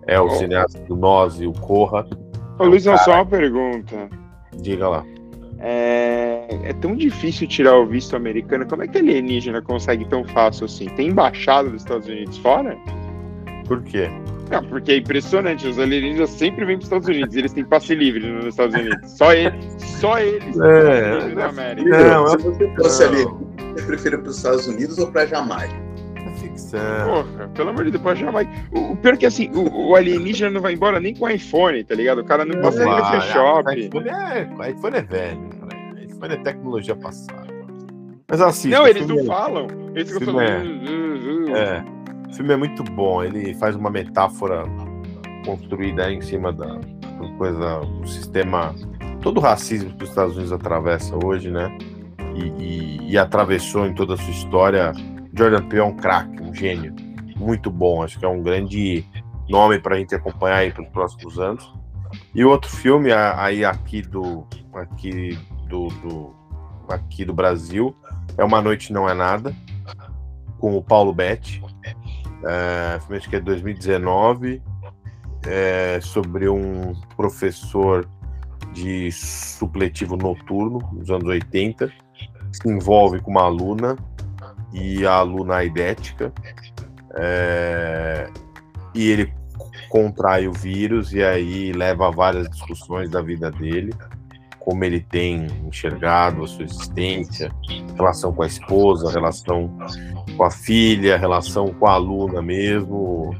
é o Oh. cineasta do Nós e o Corra. Ô, Luizão, só uma pergunta. Diga lá. É... é tão difícil tirar o visto americano. Como é que alienígena consegue tão fácil assim? Tem embaixada dos Estados Unidos fora? Por quê? Não, porque é impressionante. Os alienígenas sempre vêm para os Estados Unidos. Eles têm passe livre nos Estados Unidos. Só eles, só eles É, na é América. Não, Se você fosse ali, você prefere para os Estados Unidos ou para Jamaica? É ficção. Porra, pelo amor de Deus, pode jamais. O, o pior é que assim, o, o alienígena não vai embora nem com iPhone, tá ligado? O cara não passa nem no vai, free shop. iPhone é, iPhone é velho. né? iPhone é tecnologia passada. Mas assim. Não, eles não é- falam. Eles ficam filme falando. "Uh, uh, uh". É, o filme é muito bom. Ele faz uma metáfora construída em cima da da coisa, do sistema, todo o racismo que os Estados Unidos atravessa hoje, né? E, e- e atravessou em toda a sua história. Jordan Peele é um craque, um gênio, muito bom. Acho que é um grande nome para a gente acompanhar aí para os próximos anos. E outro filme aí aqui do aqui do, do aqui do Brasil é Uma Noite Não É Nada com o Paulo Betti. É, filme acho que é 2019, é, sobre um professor de supletivo noturno, nos anos 80, que se envolve com uma aluna e a aluna aidética, é, e ele contrai o vírus e aí leva a várias discussões da vida dele, como ele tem enxergado a sua existência, relação com a esposa, relação com a filha, relação com a aluna mesmo.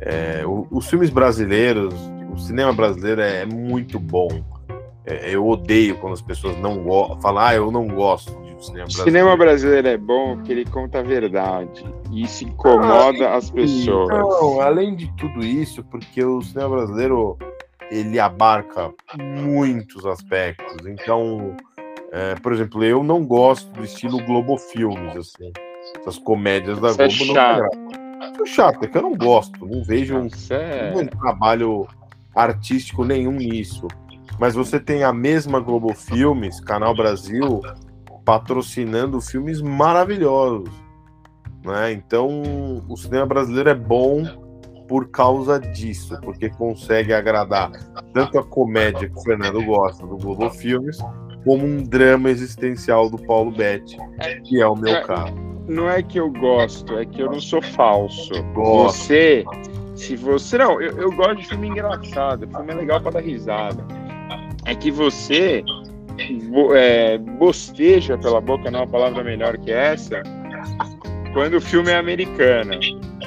É, os filmes brasileiros, o cinema brasileiro é muito bom. É, eu odeio quando as pessoas não gostam, falam, ah, eu não gosto de cinema O brasileiro. cinema brasileiro é bom porque ele conta a verdade. E isso incomoda as pessoas. Não, além de tudo isso, porque o cinema brasileiro ele abarca muitos aspectos. Então, é, por exemplo, eu não gosto do estilo Globo Filmes, assim. Essas comédias da Isso é Globo não chato. agradam. É chato, é que eu não gosto, não vejo um, é... não vejo trabalho artístico nenhum nisso. Mas você tem a mesma Globo Filmes, Canal Brasil, patrocinando filmes maravilhosos. Né? Então, o cinema brasileiro é bom por causa disso, porque consegue agradar tanto a comédia que o Fernando gosta do Globo Filmes, como um drama existencial do Paulo Betti, que é o meu caso. Não é que eu gosto, é que eu não sou falso. Gosto. Você, se você. Não, eu, eu gosto de filme engraçado, filme é legal pra dar risada. É que você é, bosteja pela boca, não é uma palavra melhor que essa, quando o filme é americano.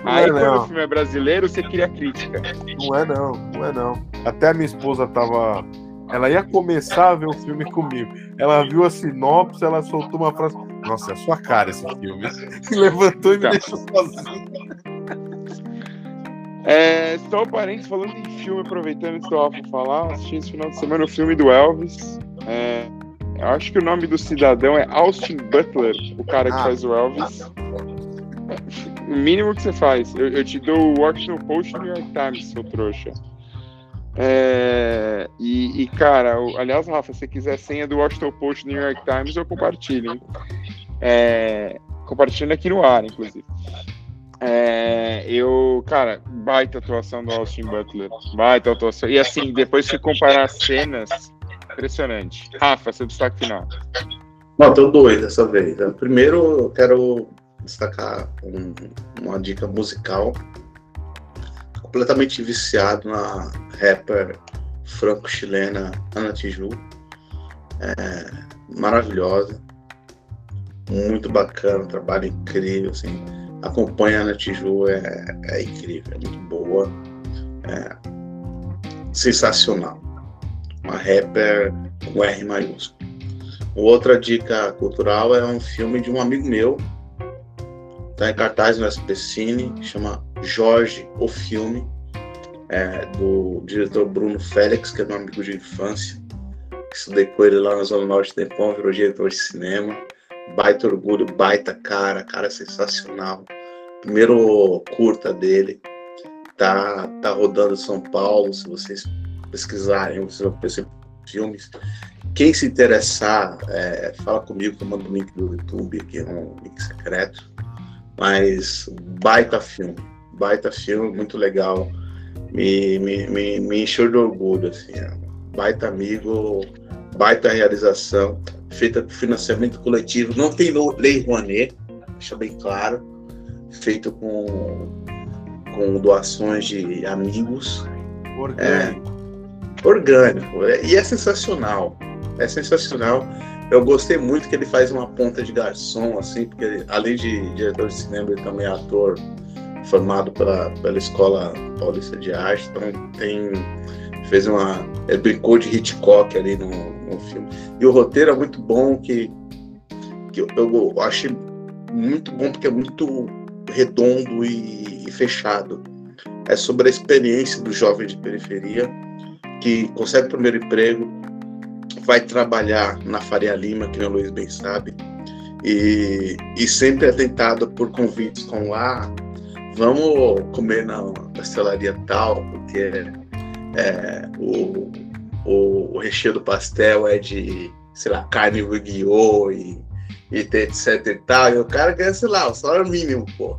Não Aí é, quando não. o filme é brasileiro, você cria crítica. Não é não, não é não. Até a minha esposa tava. Ela ia começar a ver o filme comigo. Ela viu a sinopse, ela soltou uma frase. Nossa, é a sua cara esse filme. [laughs] Levantou e me Tá. deixou sozinho. É, só um parênteses, falando em filme, aproveitando que o Rafa falar, assisti esse final de semana o filme do Elvis. É, eu acho que o nome do cidadão é Austin Butler, o cara que Ah. faz o Elvis. O mínimo que você faz. Eu, eu te dou o Washington Post e o New York Times, seu trouxa. É, e, e, cara, o- aliás, Rafa, se você quiser a senha do Washington Post e New York Times, eu compartilho. hein? É, compartilhando aqui no ar, inclusive. É, eu, cara, baita atuação do Austin Butler. Baita atuação. E assim, depois que comparar as cenas, impressionante. Rafa, seu destaque final. Não, tenho dois dessa vez. Primeiro, eu quero destacar um- uma dica musical. Completamente viciado na rapper franco-chilena Ana Tiju. É, maravilhosa. Muito bacana, trabalho incrível. Assim. Acompanha a Ana Tiju, é, é incrível, é muito boa. É sensacional. Uma rapper com R maiúsculo. Outra dica cultural é um filme de um amigo meu, tá em cartaz no SP Cine, chama Jorge, o filme, é, do diretor Bruno Félix, que é meu amigo de infância, que estudei com ele lá na Zona Norte do Tempão, virou diretor de cinema. Baita orgulho, baita cara, cara sensacional. Primeiro curta dele. Tá, tá rodando São Paulo, se vocês pesquisarem, vocês vão perceber filmes. Quem se interessar, é, fala comigo que eu mando o link do YouTube, que é um link secreto. Mas baita filme, baita filme, muito legal. Me, me, me, me encheu de orgulho, assim. É baita amigo, baita realização, feita com financiamento coletivo. Não tem lei Rouanet, deixa bem claro. Feito com, com doações de amigos. Orgânico. É, orgânico. E é sensacional. É sensacional. Eu gostei muito que ele faz uma ponta de garçom, assim, porque ele, além de diretor de cinema, ele também é ator formado pela, pela Escola Paulista de Arte, então tem fez uma ele brincou de Hitchcock ali no, no filme. E o roteiro é muito bom que, que eu, eu achei muito bom porque é muito redondo e, e fechado. É sobre a experiência do jovem de periferia que consegue o primeiro emprego vai trabalhar na Faria Lima, que o Luiz bem sabe, e, e sempre é tentado por convites com lá, vamos comer na pastelaria tal, porque é, o, o, o, recheio do pastel é de, sei lá, carne guiô e, e etc e tal, e o cara ganha, sei lá, o salário mínimo, pô.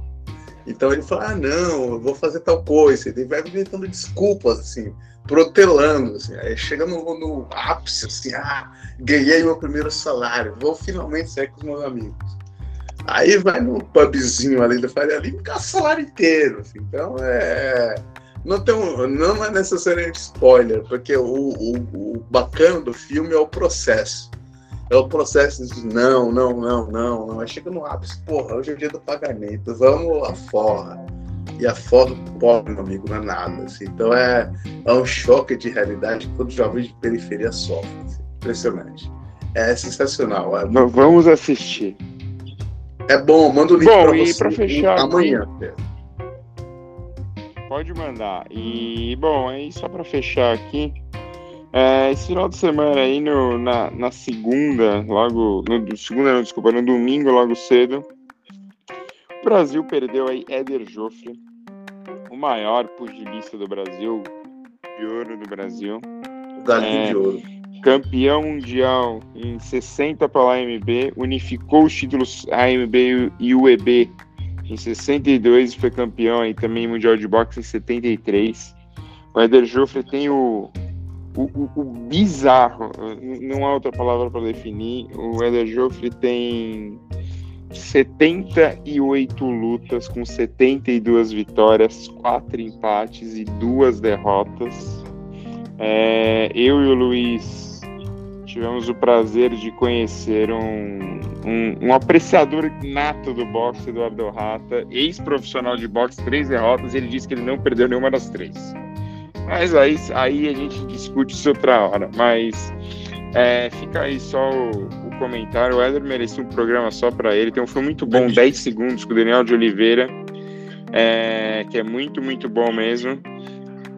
Então ele fala, ah, não, eu vou fazer tal coisa. Ele vai inventando desculpas, assim protelando, assim. Aí chega no, no, ápice, assim, ah, ganhei meu primeiro salário, vou finalmente sair com os meus amigos. Aí vai no pubzinho ali da Faria Lima e salário inteiro. Assim. Então é. Não, tem um, não é necessariamente spoiler, porque o, o, o bacana do filme é o processo. É o processo de não, não, não, não, não. Aí chega no ápice, porra, hoje é o dia do pagamento, vamos lá fora e a do pobre, meu amigo, não é nada. Assim. Então é, é um choque de realidade que todo jovem de periferia sofre. Assim. Impressionante. É sensacional. É Vamos assistir. É bom, manda o link bom, pra você. Pra fechar, amanhã. Pode mandar. E, bom, aí só para fechar aqui, é, esse final de semana aí, no, na, na segunda, logo. No, segunda, não, desculpa, no domingo, logo cedo, o Brasil perdeu aí Éder Joffre, o maior pugilista do Brasil, de ouro do Brasil. Galinho é, de ouro. Campeão mundial em 60 pela AMB, unificou os títulos AMB e UEB em 62 foi campeão aí também mundial de boxe em 73. O Eder Joffre tem o, o, o, o bizarro, não há outra palavra para definir. O Eder Joffre tem 78 lutas com 72 vitórias, 4 empates e 2 derrotas. É, eu e o Luiz tivemos o prazer de conhecer um, um, um apreciador nato do boxe, Eduardo Rata, ex-profissional de boxe, três derrotas, ele disse que ele não perdeu nenhuma das três. Mas aí, aí a gente discute isso outra hora. Mas é, fica aí só o, comentário. O Éder merecia um programa só para ele. Tem um filme muito bom, 10 segundos, com o Daniel de Oliveira, é, que é muito, muito bom mesmo.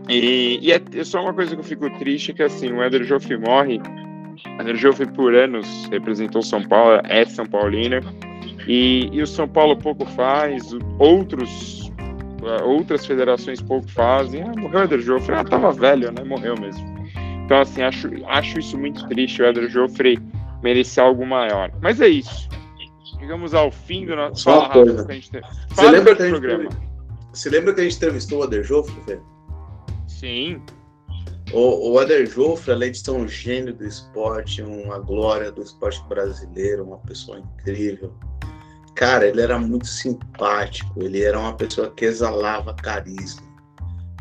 E, e é, é, só uma coisa que eu fico triste, que assim, o Éder Joffre morre. Éder Joffre por anos representou São Paulo, é São Paulino. E, e o São Paulo pouco faz, outros outras federações pouco fazem. Ah, morreu o Éder Joffre. Ah, tava velho, né? Morreu mesmo. Então, assim, acho, acho isso muito triste. O Éder Joffre merecia algo maior. Mas é isso. Chegamos ao fim do nosso. Só coisa. Que a gente... Você lembra que a gente programa. Você lembra que a gente entrevistou o Ader Joffre, velho? Sim. O, o Ader Joffre, além de ser um gênio do esporte, uma glória do esporte brasileiro, uma pessoa incrível. Cara, ele era muito simpático, ele era uma pessoa que exalava carisma.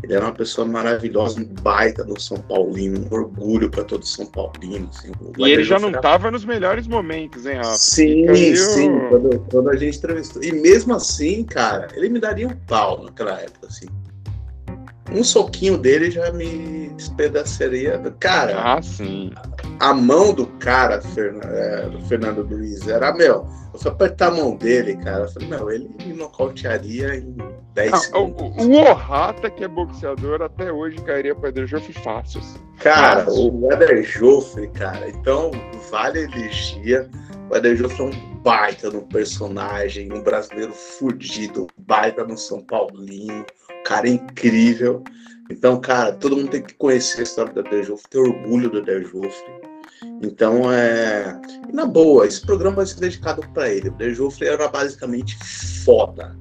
Ele era uma pessoa maravilhosa, um baita do São Paulino, um orgulho para todo São Paulino. Assim. E ele já não estava nos melhores momentos, hein, Rafa? Sim, Fica sim, quando, quando, a gente entrevistou. E mesmo assim, cara, ele me daria um pau naquela época, assim. Um soquinho dele já me despedaçaria. Cara, ah, sim. a mão do cara, é, do Fernando Luiz, era, meu, eu fui apertar a mão dele, cara. Eu falei, meu, ele me nocautearia em 10 ah, segundos. O, o que é boxeador, até hoje cairia para Ederjoff fácil. Assim. Cara, o Eder Joffre, cara, então vale a energia. O Eder Joffre é um baita no personagem, um brasileiro fudido, baita no São Paulinho, cara incrível. Então, cara, todo mundo tem que conhecer a história do Eder Joffre, ter orgulho do Eder Joffre. Então, é. E na boa, esse programa vai ser dedicado para ele. O era basicamente foda.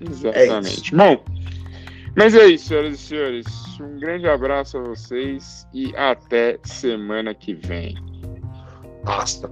Exatamente. É Bom, mas é isso, senhoras e senhores. Um grande abraço a vocês e até semana que vem. Basta.